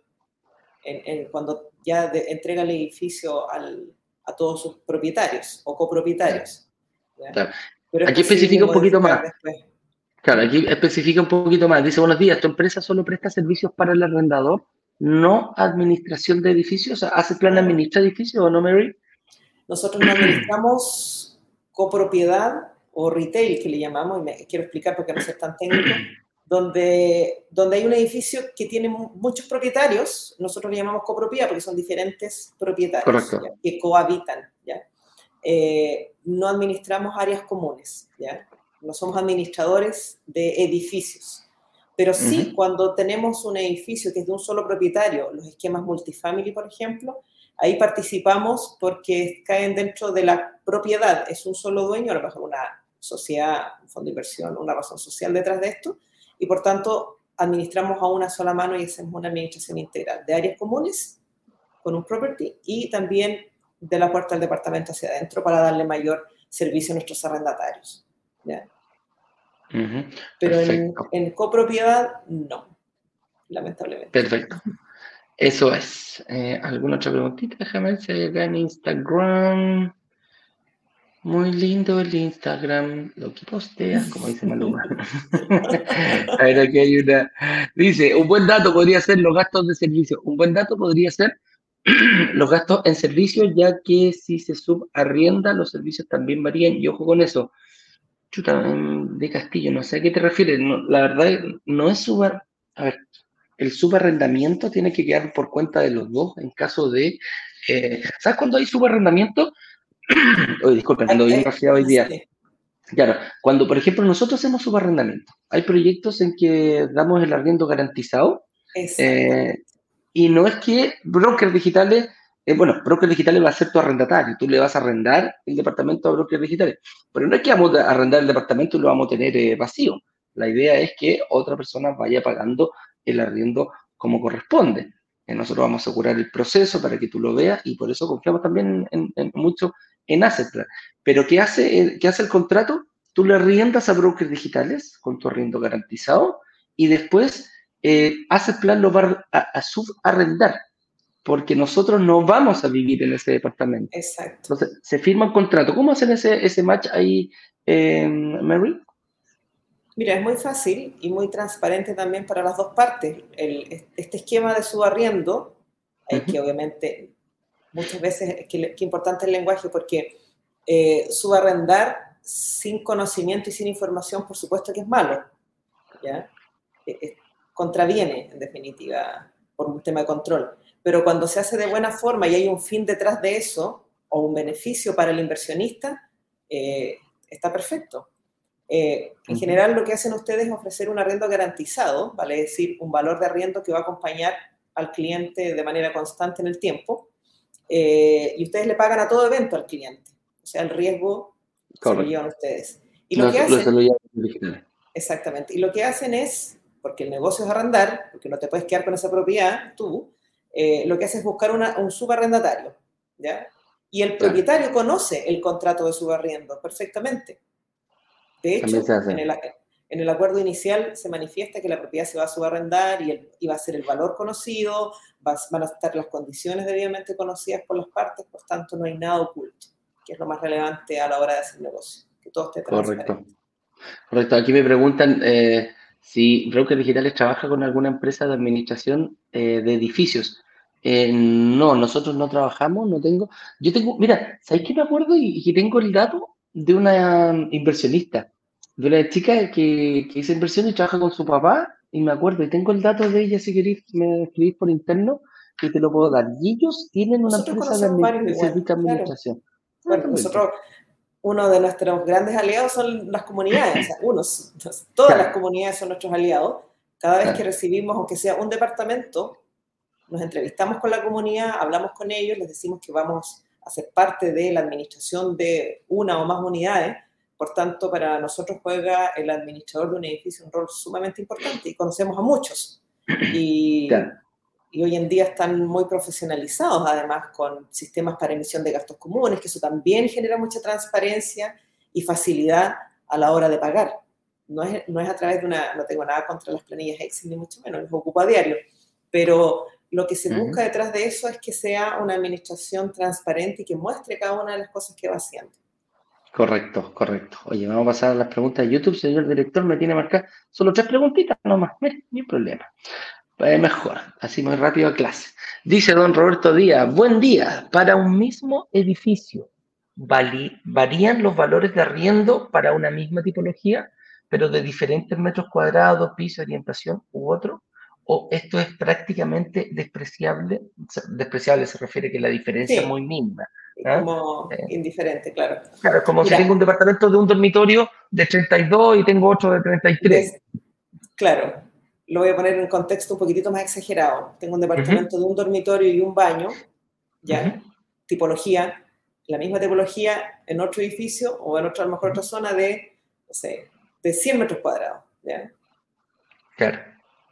cuando ya entrega el edificio a todos sus propietarios o copropietarios. Aquí especifica un poquito más. Claro, aquí especifica un poquito más. Dice, buenos días, ¿tu empresa solo presta servicios para el arrendador? no administración de edificios? ¿Hace plan de administrar edificios o no, Mary? Nosotros no administramos copropiedad o retail, que le llamamos, y me quiero explicar porque no es tan técnico, donde, donde hay un edificio que tiene muchos propietarios, nosotros le llamamos copropiedad porque son diferentes propietarios que cohabitan. Eh, no administramos áreas comunes, ¿ya? no somos administradores de edificios. Pero sí, cuando tenemos un edificio que es de un solo propietario, los esquemas multifamily, por ejemplo, ahí participamos porque caen dentro de la propiedad. Es un solo dueño, a lo mejor una sociedad, un fondo de inversión, una razón social detrás de esto, y por tanto administramos a una sola mano y hacemos una administración integral de áreas comunes con un property y también de la puerta del departamento hacia adentro para darle mayor servicio a nuestros arrendatarios. ¿ya? Pero en, copropiedad, no, lamentablemente. Perfecto. Eso es. Eh, ¿Alguna otra preguntita? Déjame ver si hay acá en Instagram. Muy lindo el Instagram, lo que posteas, como dice Maluma. a ver, aquí hay una. Dice, un buen dato podría ser los gastos de servicio. Un buen dato podría ser <clears throat> los gastos en servicio, ya que si se subarrienda, los servicios también varían. Y ojo con eso, Chuta, de Castillo, no sé a qué te refieres. la verdad, no es subar. A ver, el subarrendamiento tiene que quedar por cuenta de los dos en caso de. Eh, ¿Sabes cuándo hay subarrendamiento? <clears throat> Oye, disculpen, ando bien hoy día. Claro, cuando por ejemplo nosotros hacemos subarrendamiento, hay proyectos en que damos el arriendo garantizado eh, y no es que brokers digitales eh, bueno, Brokers Digitales va a ser tu arrendatario, tú le vas a arrendar el departamento a Brokers Digitales, pero no es que vamos a arrendar el departamento y lo vamos a tener eh, vacío. La idea es que otra persona vaya pagando el arriendo como corresponde. Eh, nosotros vamos a asegurar el proceso para que tú lo veas y por eso confiamos también en, mucho en Assetplan. Pero ¿qué hace, ¿qué hace el contrato? Tú le arriendas a brokers digitales con tu arriendo garantizado y después eh, Assetplan lo va a, a subarrendar porque nosotros no vamos a vivir en ese departamento. Exacto. Entonces, se firma un contrato. ¿Cómo hacen ese, ese match ahí, eh, Mary? Mira, es muy fácil y muy transparente también para las dos partes. este esquema de subarriendo, hay que obviamente, muchas veces, qué importante el lenguaje, porque eh, subarrendar sin conocimiento y sin información, por supuesto que es malo. ¿ya? Eh, eh, contraviene, en definitiva, por un tema de control. Pero cuando se hace de buena forma y hay un fin detrás de eso, o un beneficio para el inversionista, está perfecto. Eh, en general, lo que hacen ustedes es ofrecer un arriendo garantizado, vale decir, un valor de arriendo que va a acompañar al cliente de manera constante en el tiempo, eh, y ustedes le pagan a todo evento al cliente. O sea, el riesgo se lo llevan ustedes. Y lo que hacen, exactamente. Y lo que hacen es, porque el negocio es arrendar, porque no te puedes quedar con esa propiedad tú, eh, lo que hace es buscar un subarrendatario. ¿ya? Y el propietario conoce el contrato de subarriendo perfectamente. De hecho, en el, acuerdo inicial se manifiesta que la propiedad se va a subarrendar y, va a ser el valor conocido, van a estar las condiciones debidamente conocidas por las partes, por tanto no hay nada oculto, que es lo más relevante a la hora de hacer negocio, que todo esté Correcto. Correcto. Aquí me preguntan eh, si Broker Digitales trabaja con alguna empresa de administración eh, de edificios. Eh, no, nosotros no trabajamos, no tengo. Yo tengo, mira, ¿sabes qué me acuerdo? Y, y tengo el dato de una inversionista de una chica que, que hizo inversión y trabaja con su papá, y me acuerdo, y tengo el dato de ella, si queréis, me escribís por interno, que te lo puedo dar. Y ellos tienen una empresa de, administración. Bueno, nosotros, uno de nuestros grandes aliados son las comunidades, unos, todas las comunidades son nuestros aliados. Cada vez que recibimos, aunque sea un departamento, nos entrevistamos con la comunidad, hablamos con ellos, les decimos que vamos a ser parte de la administración de una o más unidades por tanto, para nosotros juega el administrador de un edificio un rol sumamente importante y conocemos a muchos. Y, y hoy en día están muy profesionalizados, además, con sistemas para emisión de gastos comunes, que eso también genera mucha transparencia y facilidad a la hora de pagar. No es, no es a través de una, no tengo nada contra las planillas Excel, ni mucho menos, los ocupo a diario, pero lo que se busca detrás de eso es que sea una administración transparente y que muestre cada una de las cosas que va haciendo. Correcto, correcto. Oye, vamos a pasar a las preguntas de YouTube. Señor director, me tiene marcar solo tres preguntitas nomás. Ni problema. Eh, mejor, así muy rápido a clase. Dice don Roberto Díaz, buen día. Para un mismo edificio, ¿varían los valores de arriendo para una misma tipología, pero de diferentes metros cuadrados, piso, orientación u otro? ¿O esto es prácticamente despreciable? Despreciable se refiere que la diferencia es muy mínima. ¿Ah? Como indiferente, claro. Claro, como si tengo un departamento de un dormitorio de 32 y tengo otro de 33. claro, lo voy a poner en contexto un poquitito más exagerado. Tengo un departamento de un dormitorio y un baño, ya, tipología, la misma tipología en otro edificio o en otra, a lo mejor otra zona de, no sé, de 100 metros cuadrados, ¿ya? Claro.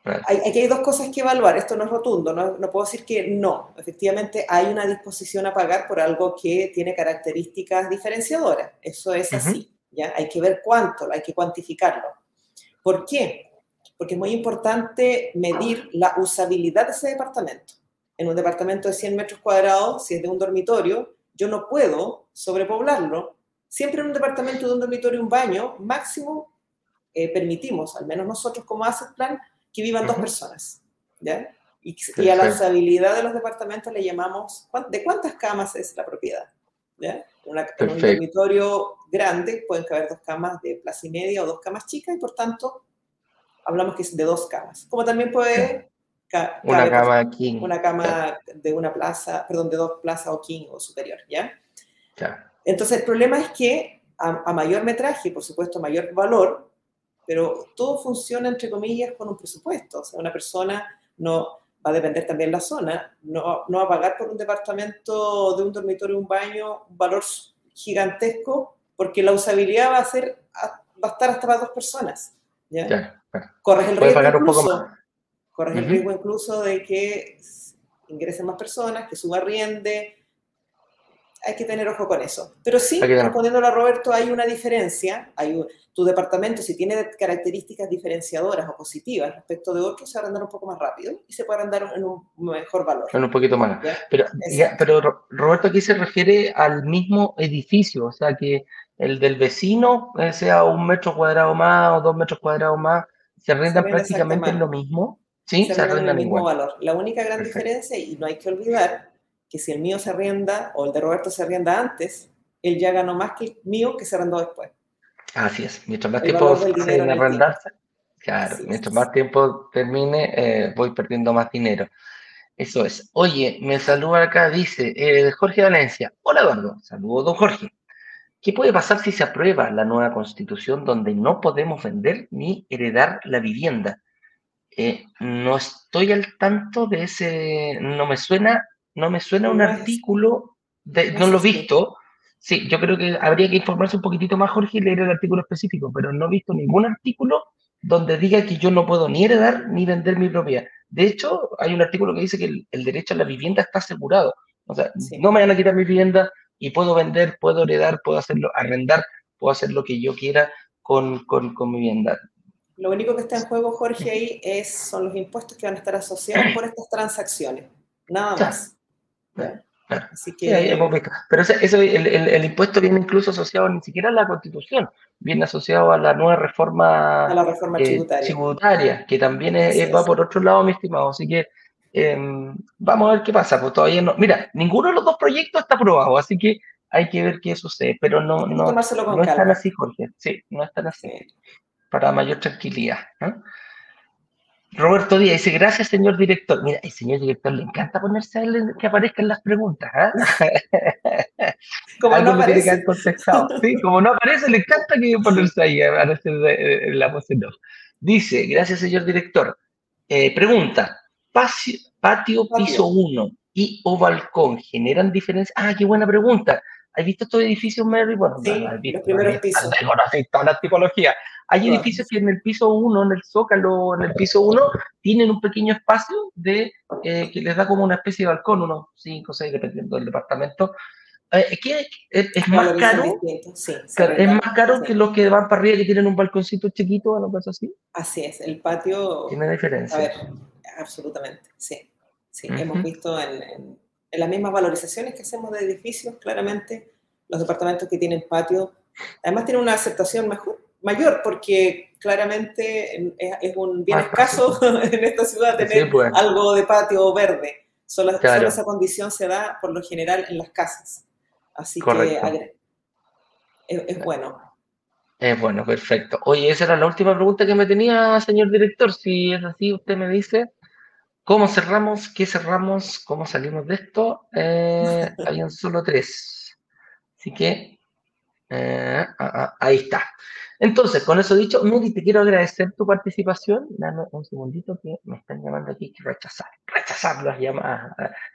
Aquí hay dos cosas que evaluar, esto no es rotundo, no, no, puedo decir que no, efectivamente hay una disposición a pagar por algo que tiene características diferenciadoras, eso es así, ¿ya? Hay que ver cuánto, hay que cuantificarlo. ¿Por qué? Porque es muy importante medir la usabilidad de ese departamento. En un departamento de 100 metros cuadrados, si es de un dormitorio, yo no puedo sobrepoblarlo. Siempre en un departamento de un dormitorio y un baño, máximo eh, permitimos, al menos nosotros como Asset Plan, que vivan dos personas. ¿ya? Y, a la usabilidad de los departamentos le llamamos, ¿de cuántas camas es la propiedad? ¿ya? en un dormitorio grande pueden caber dos camas de plaza y media o dos camas chicas y por tanto hablamos que es de dos camas. Como también puede... una cama king. Una cama de una plaza, perdón, de dos plazas o king o superior, ¿ya? Entonces el problema es que a, a mayor metraje, por supuesto, mayor valor, pero todo funciona, entre comillas, con un presupuesto. O sea, una persona no, va a depender también la zona, no, no va a pagar por un departamento de un dormitorio, un baño, un valor gigantesco, porque la usabilidad va a, ser, va a estar hasta para dos personas. ¿Ya? Corres el riesgo incluso, Corres el riesgo incluso de que ingresen más personas, que suba riende. Hay que tener ojo con eso. Pero sí, respondiéndolo a Roberto, hay una diferencia. Hay tu departamento, si tiene características diferenciadoras o positivas respecto de otros, se va a arrendar un poco más rápido y se puede arrendar en un mejor valor. En un poquito más. Pero, pero Roberto aquí se refiere al mismo edificio, o sea que el del vecino, eh, sea un metro cuadrado más o dos metros cuadrados más, se arrendan prácticamente lo mismo. Sí, se, arrendan el mismo valor. La única gran diferencia, y no hay que olvidar, que si el mío se arrienda o el de Roberto se arrienda antes, él ya ganó más que el mío que se arrendó después. Así es, mientras más tiempo se arrendarse, claro, mientras más tiempo termine, eh, voy perdiendo más dinero. Eso es. Oye, me saluda acá, dice eh, Jorge Valencia. Hola Eduardo, saludo don Jorge. ¿Qué puede pasar si se aprueba la nueva constitución donde no podemos vender ni heredar la vivienda? Eh, no estoy al tanto de ese, no me suena, no me suena un artículo, de, no lo he visto. Sí, yo creo que habría que informarse un poquitito más, Jorge, y leer el artículo específico, pero no he visto ningún artículo donde diga que yo no puedo ni heredar ni vender mi propiedad. De hecho, hay un artículo que dice que el, derecho a la vivienda está asegurado. O sea, no me van a quitar mi vivienda, y puedo vender, puedo heredar, puedo hacerlo, arrendar, puedo hacer lo que yo quiera con, con, con mi vivienda. Lo único que está en juego, Jorge, ahí es, son los impuestos que van a estar asociados por estas transacciones. Nada más. Así que... Pero eso, el, el, impuesto viene incluso asociado ni siquiera a la constitución, viene asociado a la nueva reforma, a la reforma eh, tributaria. que también va por otro lado, mi estimado. Así que Em, vamos a ver qué pasa, pues todavía no. Mira, ninguno de los dos proyectos está aprobado, así que hay que ver qué sucede, pero no, no, no están así, Jorge. Sí, no están así. Para mayor tranquilidad. Roberto Díaz dice, gracias, señor director. Mira, el señor director le encanta ponerse a él que aparezcan las preguntas. ¿ah? <laughs> como no aparece. Sí, como no aparece, le encanta que ponerse ahí a hacer eh, la voz en Dice, gracias, señor director. Eh, pregunta, patio, piso 1 y o balcón generan diferencia. Ah, qué buena pregunta. ¿Has visto estos edificios, Mary? Bueno, sí, los primeros pisos. <laughs> toda la tipología. Hay edificios que en el piso 1, en el zócalo, en el piso 1, tienen un pequeño espacio de, eh, que les da como una especie de balcón, unos 5 o 6, dependiendo del departamento. Eh, es, es, más caro, sí, es más caro que los que van para arriba que tienen un balconcito chiquito o algo así. Así es, el patio. Tiene diferencia. A ver, absolutamente, sí. sí. Hemos visto en, en, las mismas valorizaciones que hacemos de edificios, claramente, los departamentos que tienen patio, además tienen una aceptación mejor, mayor, porque claramente es, un bien escaso <laughs> en esta ciudad tener pues. algo de patio verde. Solo, esa condición se da por lo general en las casas. Así que es, es bueno. Eh, bueno, perfecto. Oye, esa era la última pregunta que me tenía, señor director. Si es así, usted me dice cómo cerramos, qué cerramos, cómo salimos de esto. Eh, hay solo tres. Así que eh, ah, ah, ahí está. Entonces, con eso dicho, Miri, te quiero agradecer tu participación. Dame un segundito que me están llamando aquí, que rechazar, rechazar las llamadas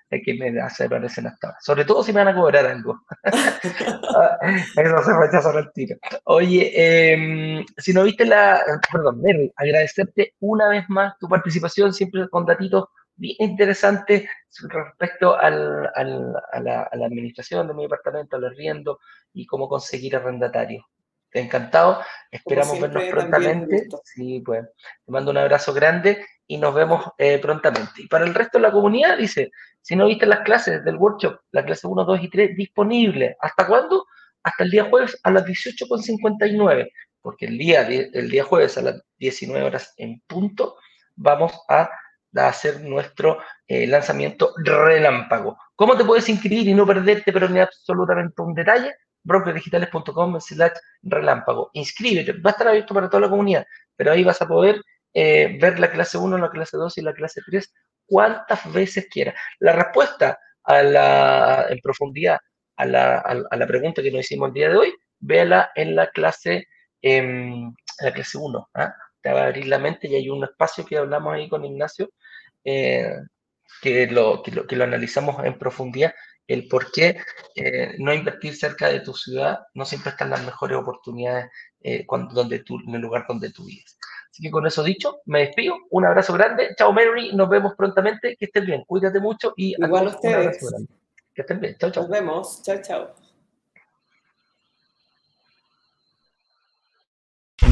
que me hace aparecer hasta ahora. Sobre todo si me van a cobrar algo. <laughs> Ah, eso se rechaza al tiro. Oye, em, si no viste la, perdón, Mary, agradecerte una vez más tu participación, siempre con datitos bien interesantes respecto al, al, a, la, a, la, administración de mi departamento, al arriendo y cómo conseguir arrendatario encantado. Esperamos vernos prontamente. Sí, pues te mando un abrazo grande y nos vemos eh, prontamente. Y para el resto de la comunidad, dice, si no viste las clases del workshop, la clase 1, 2 y 3, disponible. ¿Hasta cuándo? Hasta el día jueves a las 18.59, porque el día, el día jueves a las 19 horas en punto vamos a, hacer nuestro eh, lanzamiento relámpago. ¿Cómo te puedes inscribir y no perderte, pero ni absolutamente un detalle? brokerdigitales.com slash relámpago. Inscríbete, va a estar abierto para toda la comunidad, pero ahí vas a poder eh, ver la clase 1, la clase 2 y la clase 3 cuantas veces quieras. La respuesta a la, en profundidad a la, a, la, pregunta que nos hicimos el día de hoy, véala en la clase, en la clase 1. ¿ah? Te va a abrir la mente y hay un espacio que hablamos ahí con Ignacio. Eh, que lo, que lo, que lo analizamos en profundidad, el por qué eh, no invertir cerca de tu ciudad no siempre están las mejores oportunidades eh, cuando, donde tú, en el lugar donde tú vives. Así que con eso dicho, me despido. Un abrazo grande. Chao, Mary. Nos vemos prontamente. Que estén bien. Cuídate mucho y Igual a ustedes. Que estén bien. Chao, chao. Nos vemos. Chao, chao.